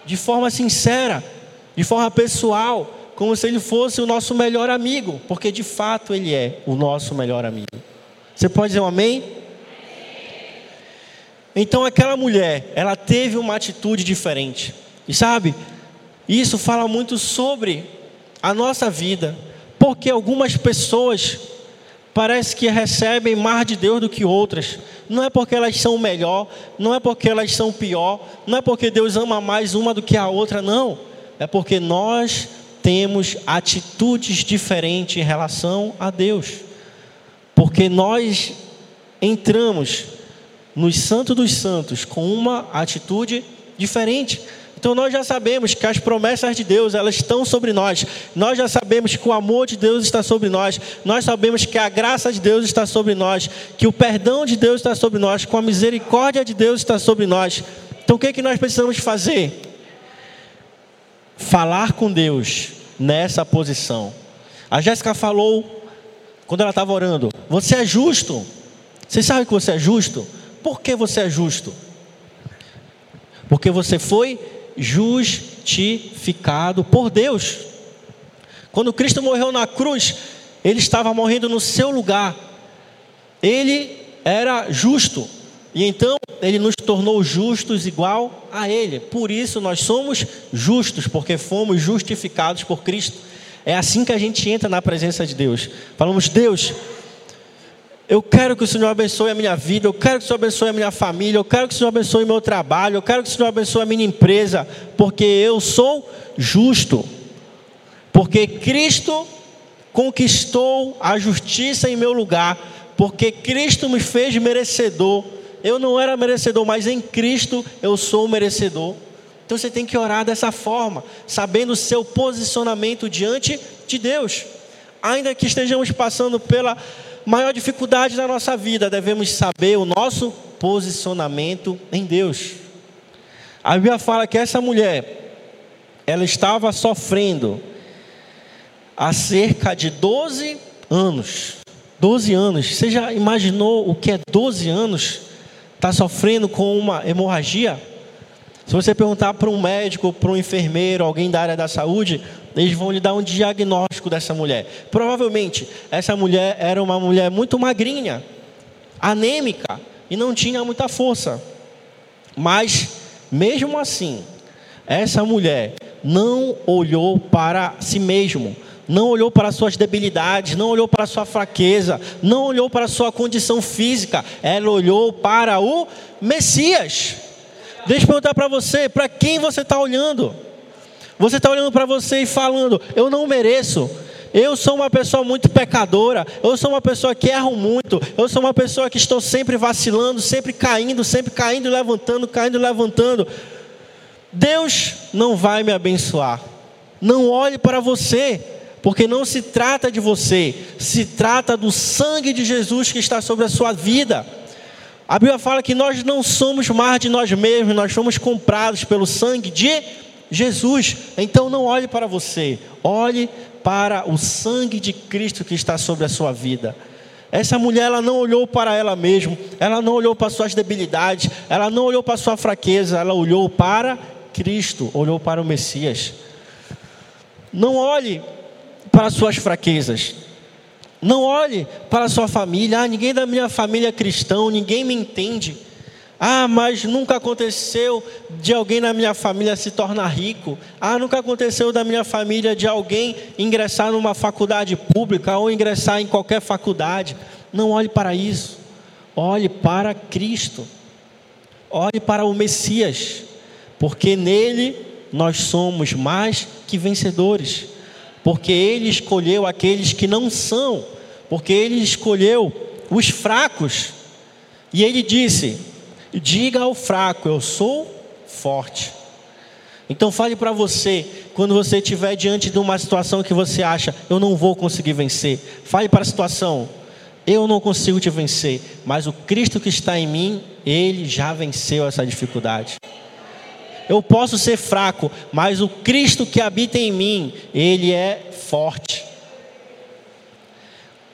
de forma sincera, de forma pessoal, como se ele fosse o nosso melhor amigo, porque de fato ele é o nosso melhor amigo. Você pode dizer um amém? Então aquela mulher, ela teve uma atitude diferente. E sabe, isso fala muito sobre a nossa vida. porque algumas pessoas parece que recebem mais de Deus do que outras. Não é porque elas são melhor, não é porque elas são pior, não é porque Deus ama mais uma do que a outra, não. É porque nós temos atitudes diferentes em relação a Deus. Porque nós entramos nos santos dos santos com uma atitude diferente. Então nós já sabemos que as promessas de Deus, elas estão sobre nós. Nós já sabemos que o amor de Deus está sobre nós. Nós sabemos que a graça de Deus está sobre nós, que o perdão de Deus está sobre nós, que a misericórdia de Deus está sobre nós. Então o que é que nós precisamos fazer? Falar com Deus nessa posição. A Jéssica falou quando ela estava orando: "Você é justo". Você sabe que você é justo? Por que você é justo? Porque você foi justificado por Deus. Quando Cristo morreu na cruz, ele estava morrendo no seu lugar. Ele era justo. E então ele nos tornou justos igual a ele. Por isso nós somos justos, porque fomos justificados por Cristo. É assim que a gente entra na presença de Deus. Falamos, Deus, eu quero que o Senhor abençoe a minha vida, eu quero que o Senhor abençoe a minha família, eu quero que o Senhor abençoe o meu trabalho, eu quero que o Senhor abençoe a minha empresa, porque eu sou justo. Porque Cristo conquistou a justiça em meu lugar, porque Cristo me fez merecedor. Eu não era merecedor, mas em Cristo eu sou merecedor. Então você tem que orar dessa forma, sabendo o seu posicionamento diante de Deus. Ainda que estejamos passando pela maior dificuldade da nossa vida, devemos saber o nosso posicionamento em Deus. A Bíblia fala que essa mulher, ela estava sofrendo há cerca de 12 anos. 12 anos. Você já imaginou o que é 12 anos? Está sofrendo com uma hemorragia? Se você perguntar para um médico, para um enfermeiro, alguém da área da saúde, eles vão lhe dar um diagnóstico dessa mulher. Provavelmente, essa mulher era uma mulher muito magrinha, anêmica e não tinha muita força. Mas, mesmo assim, essa mulher não olhou para si mesmo, não olhou para suas debilidades, não olhou para sua fraqueza, não olhou para sua condição física, ela olhou para o Messias. Deixa eu perguntar para você: para quem você está olhando? Você está olhando para você e falando: Eu não mereço. Eu sou uma pessoa muito pecadora. Eu sou uma pessoa que erro muito. Eu sou uma pessoa que estou sempre vacilando, sempre caindo, sempre caindo e levantando, caindo e levantando. Deus não vai me abençoar. Não olhe para você, porque não se trata de você, se trata do sangue de Jesus que está sobre a sua vida. A Bíblia fala que nós não somos mais de nós mesmos, nós somos comprados pelo sangue de Jesus. Então não olhe para você, olhe para o sangue de Cristo que está sobre a sua vida. Essa mulher ela não olhou para ela mesma, ela não olhou para suas debilidades, ela não olhou para sua fraqueza, ela olhou para Cristo, olhou para o Messias. Não olhe para suas fraquezas. Não olhe para sua família. Ah, ninguém da minha família é cristão, ninguém me entende. Ah, mas nunca aconteceu de alguém na minha família se tornar rico. Ah, nunca aconteceu da minha família de alguém ingressar numa faculdade pública ou ingressar em qualquer faculdade. Não olhe para isso. Olhe para Cristo. Olhe para o Messias. Porque nele nós somos mais que vencedores. Porque ele escolheu aqueles que não são. Porque ele escolheu os fracos. E ele disse: Diga ao fraco: Eu sou forte. Então fale para você, quando você estiver diante de uma situação que você acha, eu não vou conseguir vencer. Fale para a situação, eu não consigo te vencer, mas o Cristo que está em mim, ele já venceu essa dificuldade. Eu posso ser fraco, mas o Cristo que habita em mim, ele é forte.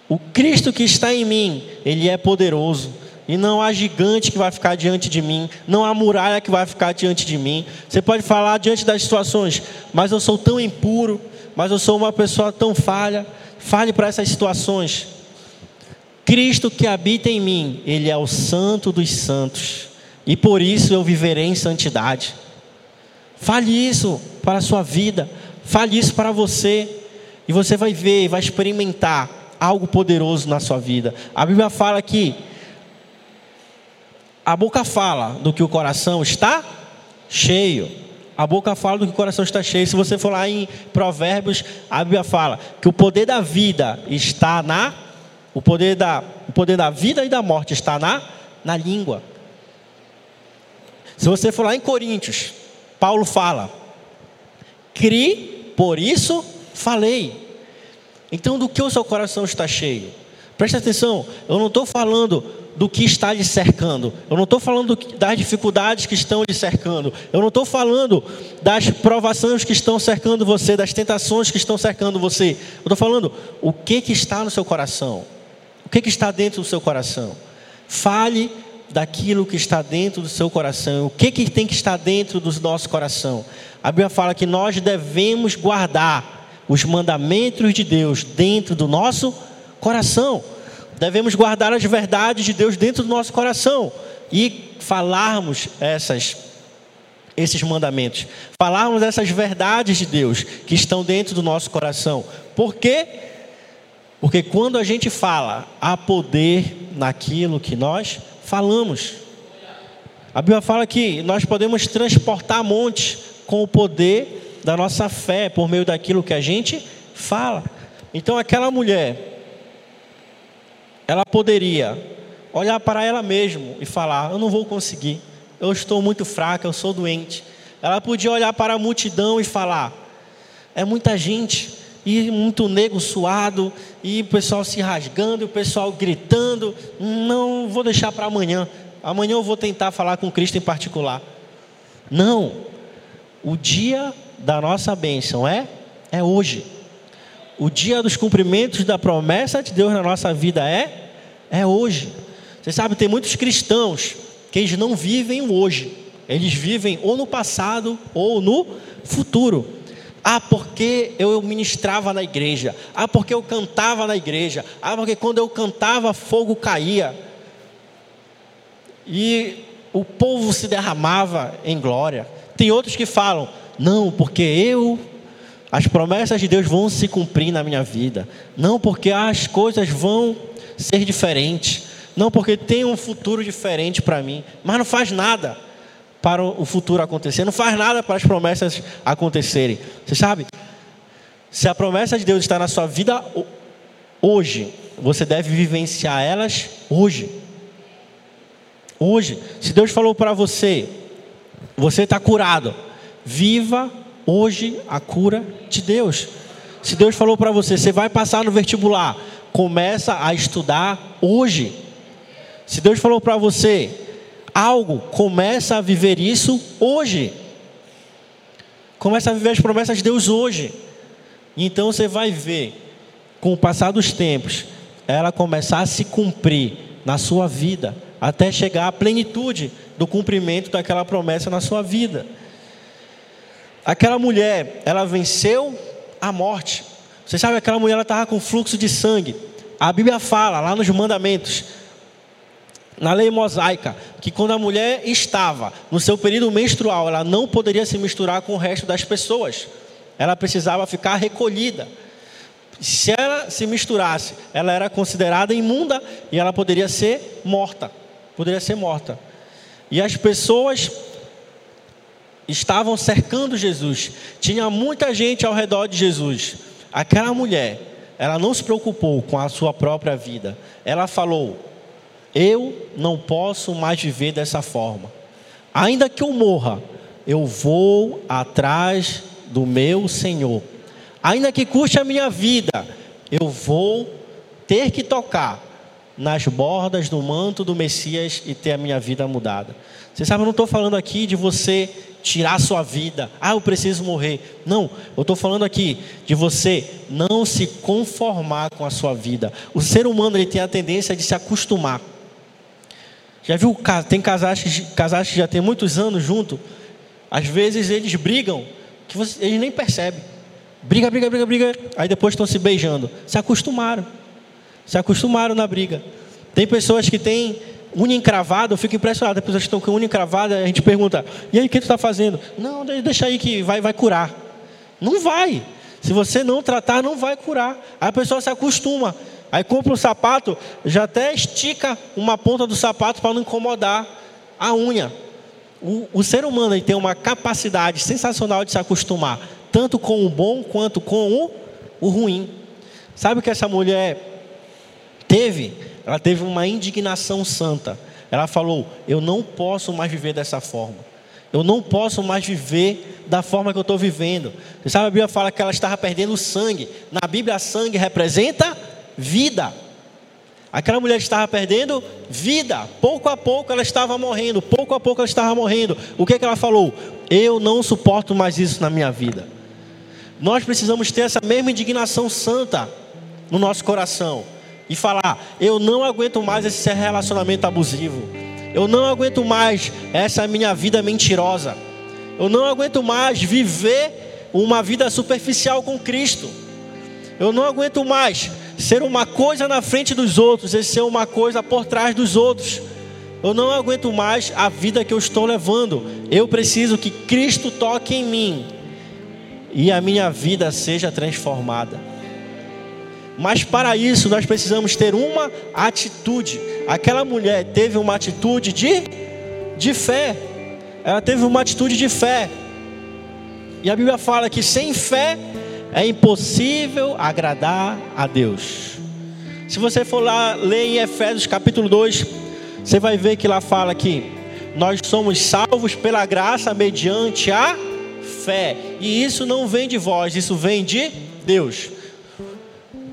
O Cristo que está em mim, ele é poderoso. E não há gigante que vai ficar diante de mim, não há muralha que vai ficar diante de mim. Você pode falar diante das situações, mas eu sou tão impuro, mas eu sou uma pessoa tão falha. Fale para essas situações. Cristo que habita em mim, Ele é o Santo dos Santos, e por isso eu viverei em santidade. Fale isso para a sua vida, fale isso para você. e você vai ver, vai experimentar algo poderoso na sua vida. A Bíblia fala que a boca fala do que o coração está cheio. A boca fala do que o coração está cheio. Se você for lá em Provérbios, a Bíblia fala que o poder da vida está na o poder da o poder da vida e da morte está na na língua. Se você for lá em Coríntios, Paulo fala: "Cri, por isso falei". Então, do que o seu coração está cheio? Preste atenção, eu não estou falando do que está lhe cercando, eu não estou falando das dificuldades que estão lhe cercando, eu não estou falando das provações que estão cercando você, das tentações que estão cercando você, eu estou falando o que, que está no seu coração, o que, que está dentro do seu coração. Fale daquilo que está dentro do seu coração, o que, que tem que estar dentro do nosso coração. A Bíblia fala que nós devemos guardar os mandamentos de Deus dentro do nosso coração. Devemos guardar as verdades de Deus dentro do nosso coração e falarmos essas esses mandamentos, falarmos essas verdades de Deus que estão dentro do nosso coração. Por quê? Porque quando a gente fala, há poder naquilo que nós falamos. A Bíblia fala que nós podemos transportar montes com o poder da nossa fé por meio daquilo que a gente fala. Então aquela mulher, ela poderia olhar para ela mesma e falar: Eu não vou conseguir, eu estou muito fraca, eu sou doente. Ela podia olhar para a multidão e falar: É muita gente, e muito nego suado, e o pessoal se rasgando, e o pessoal gritando. Não vou deixar para amanhã. Amanhã eu vou tentar falar com Cristo em particular. Não. O dia da nossa bênção é é hoje. O dia dos cumprimentos da promessa de Deus na nossa vida é é hoje. Você sabe, tem muitos cristãos que eles não vivem o hoje. Eles vivem ou no passado ou no futuro. Ah, porque eu ministrava na igreja. Ah, porque eu cantava na igreja. Ah, porque quando eu cantava, fogo caía. E o povo se derramava em glória. Tem outros que falam: não, porque eu, as promessas de Deus vão se cumprir na minha vida. Não, porque as coisas vão ser diferentes. Não, porque tem um futuro diferente para mim. Mas não faz nada para o futuro acontecer. Não faz nada para as promessas acontecerem. Você sabe? Se a promessa de Deus está na sua vida hoje, você deve vivenciar elas hoje. Hoje. Se Deus falou para você, você está curado. Viva hoje a cura de Deus. Se Deus falou para você, você vai passar no vestibular, começa a estudar hoje. Se Deus falou para você algo, começa a viver isso hoje. Começa a viver as promessas de Deus hoje. Então você vai ver, com o passar dos tempos, ela começar a se cumprir na sua vida, até chegar à plenitude do cumprimento daquela promessa na sua vida. Aquela mulher, ela venceu a morte. Você sabe, aquela mulher estava com fluxo de sangue. A Bíblia fala lá nos mandamentos, na lei mosaica, que quando a mulher estava no seu período menstrual, ela não poderia se misturar com o resto das pessoas. Ela precisava ficar recolhida. Se ela se misturasse, ela era considerada imunda e ela poderia ser morta. Poderia ser morta. E as pessoas estavam cercando Jesus. Tinha muita gente ao redor de Jesus. Aquela mulher, ela não se preocupou com a sua própria vida. Ela falou: Eu não posso mais viver dessa forma. Ainda que eu morra, eu vou atrás do meu Senhor. Ainda que custe a minha vida, eu vou ter que tocar nas bordas do manto do Messias e ter a minha vida mudada. Você sabe, eu não estou falando aqui de você tirar a sua vida. Ah, eu preciso morrer. Não, eu estou falando aqui de você não se conformar com a sua vida. O ser humano ele tem a tendência de se acostumar. Já viu, tem casais, casais que já tem muitos anos junto. Às vezes eles brigam, que você, eles nem percebem. Briga, briga, briga, briga. Aí depois estão se beijando. Se acostumaram. Se acostumaram na briga. Tem pessoas que têm unha encravada, eu fico impressionado. As pessoas que estão com unha encravada, a gente pergunta: e aí, o que tu está fazendo? Não, deixa aí que vai, vai curar. Não vai. Se você não tratar, não vai curar. Aí a pessoa se acostuma. Aí compra um sapato, já até estica uma ponta do sapato para não incomodar a unha. O, o ser humano ele tem uma capacidade sensacional de se acostumar, tanto com o bom quanto com o, o ruim. Sabe o que essa mulher teve? Ela teve uma indignação santa. Ela falou: Eu não posso mais viver dessa forma. Eu não posso mais viver da forma que eu estou vivendo. Você sabe, a Bíblia fala que ela estava perdendo sangue. Na Bíblia, sangue representa vida. Aquela mulher estava perdendo vida. Pouco a pouco ela estava morrendo. Pouco a pouco ela estava morrendo. O que, é que ela falou? Eu não suporto mais isso na minha vida. Nós precisamos ter essa mesma indignação santa no nosso coração e falar: eu não aguento mais esse relacionamento abusivo. Eu não aguento mais essa minha vida mentirosa. Eu não aguento mais viver uma vida superficial com Cristo. Eu não aguento mais ser uma coisa na frente dos outros e ser uma coisa por trás dos outros. Eu não aguento mais a vida que eu estou levando. Eu preciso que Cristo toque em mim e a minha vida seja transformada. Mas para isso nós precisamos ter uma atitude. Aquela mulher teve uma atitude de, de fé. Ela teve uma atitude de fé. E a Bíblia fala que sem fé é impossível agradar a Deus. Se você for lá ler em Efésios capítulo 2, você vai ver que lá fala que nós somos salvos pela graça mediante a fé. E isso não vem de vós, isso vem de Deus.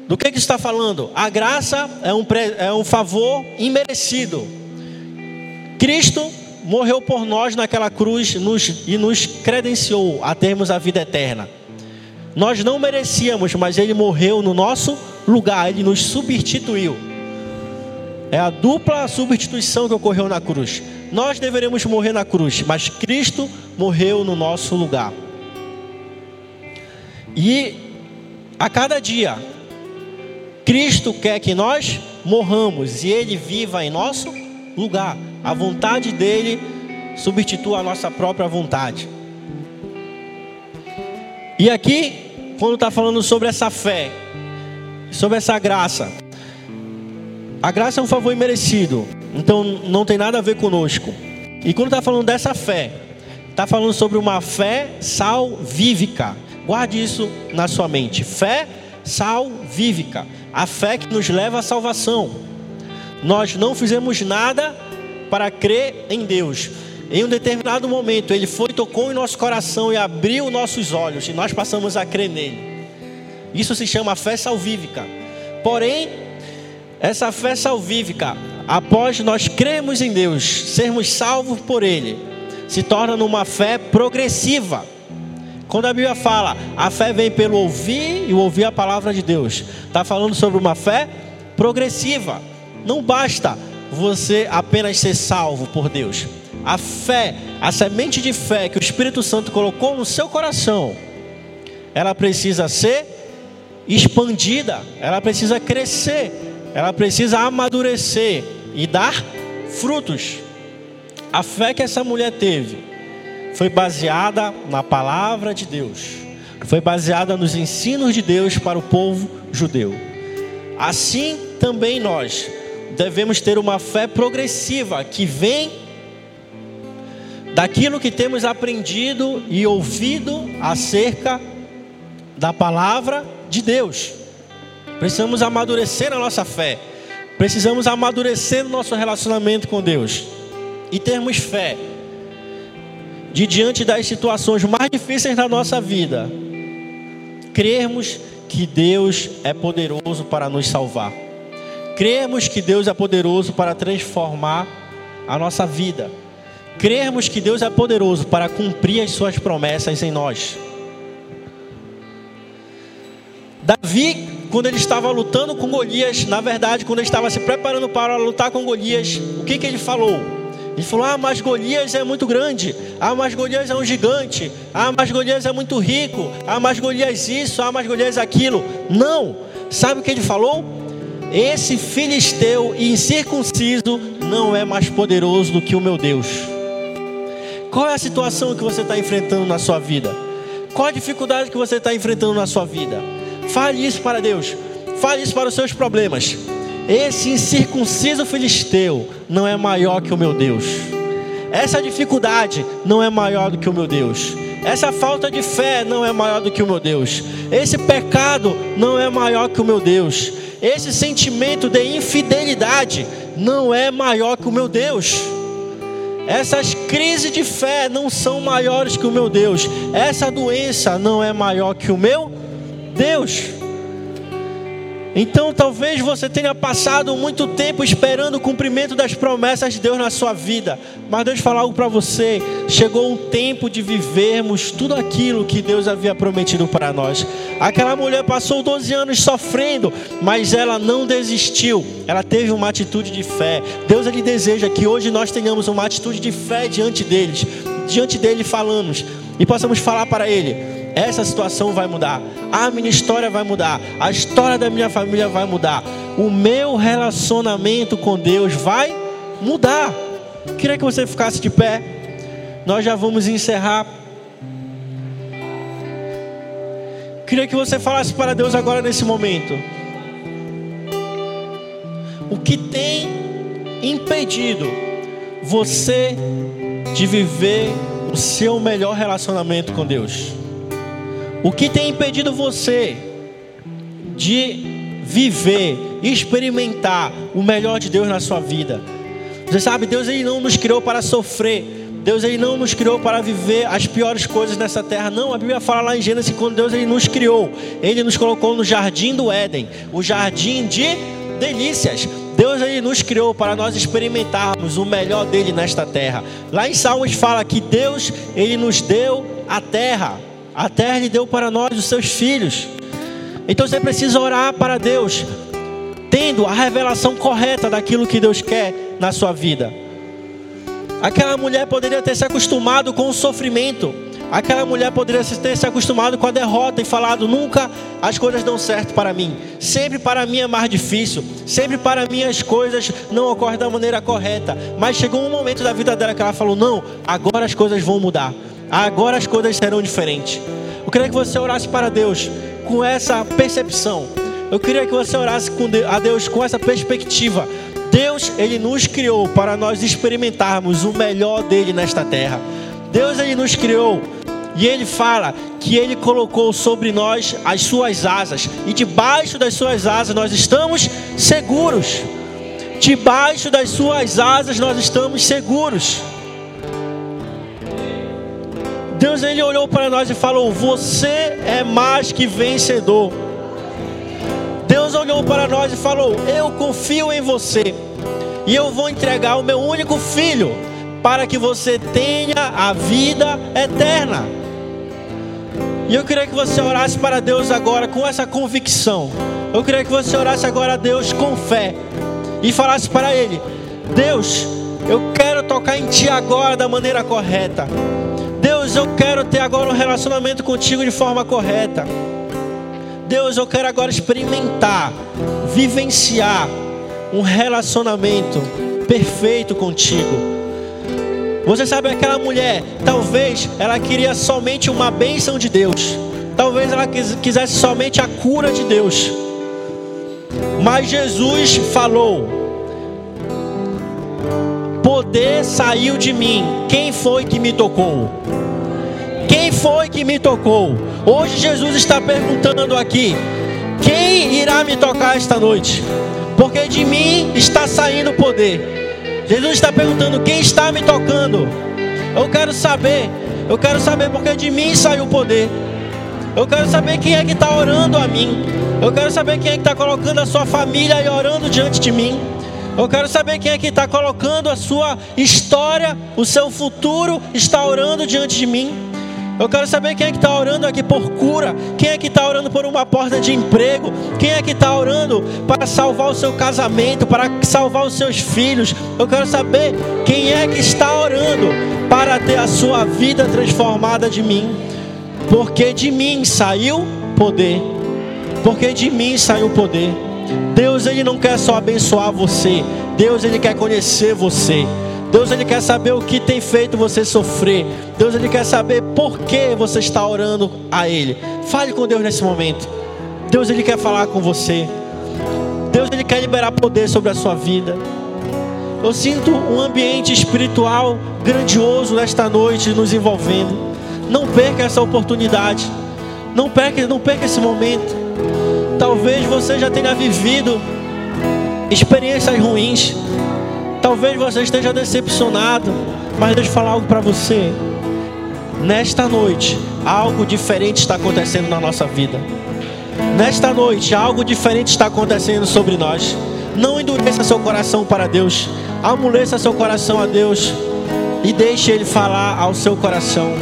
Do que, que está falando? A graça é um, é um favor imerecido. Cristo morreu por nós naquela cruz nos, e nos credenciou a termos a vida eterna. Nós não merecíamos, mas Ele morreu no nosso lugar, Ele nos substituiu. É a dupla substituição que ocorreu na cruz. Nós deveríamos morrer na cruz, mas Cristo morreu no nosso lugar. E a cada dia, Cristo quer que nós morramos e Ele viva em nosso lugar. A vontade dele substitua a nossa própria vontade. E aqui quando está falando sobre essa fé, sobre essa graça. A graça é um favor imerecido, então não tem nada a ver conosco. E quando está falando dessa fé, está falando sobre uma fé salvífica. Guarde isso na sua mente. Fé salvífica. A fé que nos leva à salvação. Nós não fizemos nada para crer em Deus. Em um determinado momento, ele foi, tocou em nosso coração e abriu nossos olhos, e nós passamos a crer nele. Isso se chama fé salvífica. Porém, essa fé salvífica, após nós cremos em Deus, sermos salvos por Ele, se torna numa fé progressiva. Quando a Bíblia fala, a fé vem pelo ouvir e ouvir a palavra de Deus, está falando sobre uma fé progressiva. Não basta você apenas ser salvo por Deus a fé, a semente de fé que o Espírito Santo colocou no seu coração, ela precisa ser expandida, ela precisa crescer, ela precisa amadurecer e dar frutos. A fé que essa mulher teve foi baseada na palavra de Deus, foi baseada nos ensinos de Deus para o povo judeu. Assim também nós devemos ter uma fé progressiva que vem daquilo que temos aprendido e ouvido acerca da palavra de Deus. Precisamos amadurecer a nossa fé, precisamos amadurecer o nosso relacionamento com Deus e termos fé de diante das situações mais difíceis da nossa vida, crermos que Deus é poderoso para nos salvar, crermos que Deus é poderoso para transformar a nossa vida crermos que Deus é poderoso para cumprir as suas promessas em nós. Davi, quando ele estava lutando com Golias, na verdade, quando ele estava se preparando para lutar com Golias, o que, que ele falou? Ele falou: Ah, mas Golias é muito grande. Ah, mas Golias é um gigante. Ah, mas Golias é muito rico. Ah, mas Golias isso. Ah, mas Golias aquilo. Não. Sabe o que ele falou? Esse filisteu incircunciso não é mais poderoso do que o meu Deus. Qual é a situação que você está enfrentando na sua vida? Qual a dificuldade que você está enfrentando na sua vida? Fale isso para Deus. Fale isso para os seus problemas. Esse incircunciso filisteu não é maior que o meu Deus. Essa dificuldade não é maior do que o meu Deus. Essa falta de fé não é maior do que o meu Deus. Esse pecado não é maior que o meu Deus. Esse sentimento de infidelidade não é maior que o meu Deus. Essas crises de fé não são maiores que o meu Deus. Essa doença não é maior que o meu Deus. Então talvez você tenha passado muito tempo esperando o cumprimento das promessas de Deus na sua vida. Mas Deus falar algo para você. Chegou um tempo de vivermos tudo aquilo que Deus havia prometido para nós. Aquela mulher passou 12 anos sofrendo, mas ela não desistiu. Ela teve uma atitude de fé. Deus ele deseja que hoje nós tenhamos uma atitude de fé diante deles, diante dele falamos e possamos falar para ele essa situação vai mudar, a minha história vai mudar, a história da minha família vai mudar, o meu relacionamento com Deus vai mudar. Queria que você ficasse de pé, nós já vamos encerrar. Queria que você falasse para Deus agora nesse momento. O que tem impedido você de viver o seu melhor relacionamento com Deus? O que tem impedido você de viver, experimentar o melhor de Deus na sua vida? Você sabe, Deus ele não nos criou para sofrer. Deus ele não nos criou para viver as piores coisas nessa terra. Não, a Bíblia fala lá em Gênesis quando Deus ele nos criou, ele nos colocou no jardim do Éden, o jardim de delícias. Deus ele nos criou para nós experimentarmos o melhor dele nesta terra. Lá em Salmos fala que Deus ele nos deu a terra. A terra Ele deu para nós, os seus filhos. Então você precisa orar para Deus, tendo a revelação correta daquilo que Deus quer na sua vida. Aquela mulher poderia ter se acostumado com o sofrimento. Aquela mulher poderia ter se acostumado com a derrota e falado: nunca as coisas dão certo para mim. Sempre para mim é mais difícil. Sempre para mim as coisas não ocorrem da maneira correta. Mas chegou um momento da vida dela que ela falou: não, agora as coisas vão mudar. Agora as coisas serão diferentes. Eu queria que você orasse para Deus com essa percepção. Eu queria que você orasse a Deus com essa perspectiva. Deus, Ele nos criou para nós experimentarmos o melhor dele nesta terra. Deus, Ele nos criou e Ele fala que Ele colocou sobre nós as suas asas e debaixo das suas asas nós estamos seguros. Debaixo das suas asas nós estamos seguros. Deus ele olhou para nós e falou: Você é mais que vencedor. Deus olhou para nós e falou: Eu confio em você, e eu vou entregar o meu único filho para que você tenha a vida eterna. E eu queria que você orasse para Deus agora com essa convicção. Eu queria que você orasse agora a Deus com fé e falasse para Ele: Deus, eu quero tocar em Ti agora da maneira correta. Deus, eu quero ter agora um relacionamento contigo de forma correta. Deus, eu quero agora experimentar, vivenciar um relacionamento perfeito contigo. Você sabe aquela mulher, talvez ela queria somente uma bênção de Deus. Talvez ela quisesse somente a cura de Deus. Mas Jesus falou: Poder saiu de mim. Quem foi que me tocou? Quem foi que me tocou? Hoje Jesus está perguntando aqui: quem irá me tocar esta noite? Porque de mim está saindo poder. Jesus está perguntando: quem está me tocando? Eu quero saber, eu quero saber porque de mim saiu o poder. Eu quero saber quem é que está orando a mim. Eu quero saber quem é que está colocando a sua família e orando diante de mim. Eu quero saber quem é que está colocando a sua história, o seu futuro, está orando diante de mim. Eu quero saber quem é que está orando aqui por cura, quem é que está orando por uma porta de emprego, quem é que está orando para salvar o seu casamento, para salvar os seus filhos. Eu quero saber quem é que está orando para ter a sua vida transformada de mim, porque de mim saiu poder, porque de mim saiu poder. Deus ele não quer só abençoar você, Deus ele quer conhecer você. Deus ele quer saber o que tem feito você sofrer. Deus ele quer saber por que você está orando a ele. Fale com Deus nesse momento. Deus ele quer falar com você. Deus ele quer liberar poder sobre a sua vida. Eu sinto um ambiente espiritual grandioso nesta noite nos envolvendo. Não perca essa oportunidade. Não perca, não perca esse momento. Talvez você já tenha vivido experiências ruins. Talvez você esteja decepcionado, mas deixa eu falar algo para você. Nesta noite, algo diferente está acontecendo na nossa vida. Nesta noite, algo diferente está acontecendo sobre nós. Não endureça seu coração para Deus. Amoleça seu coração a Deus. E deixe Ele falar ao seu coração.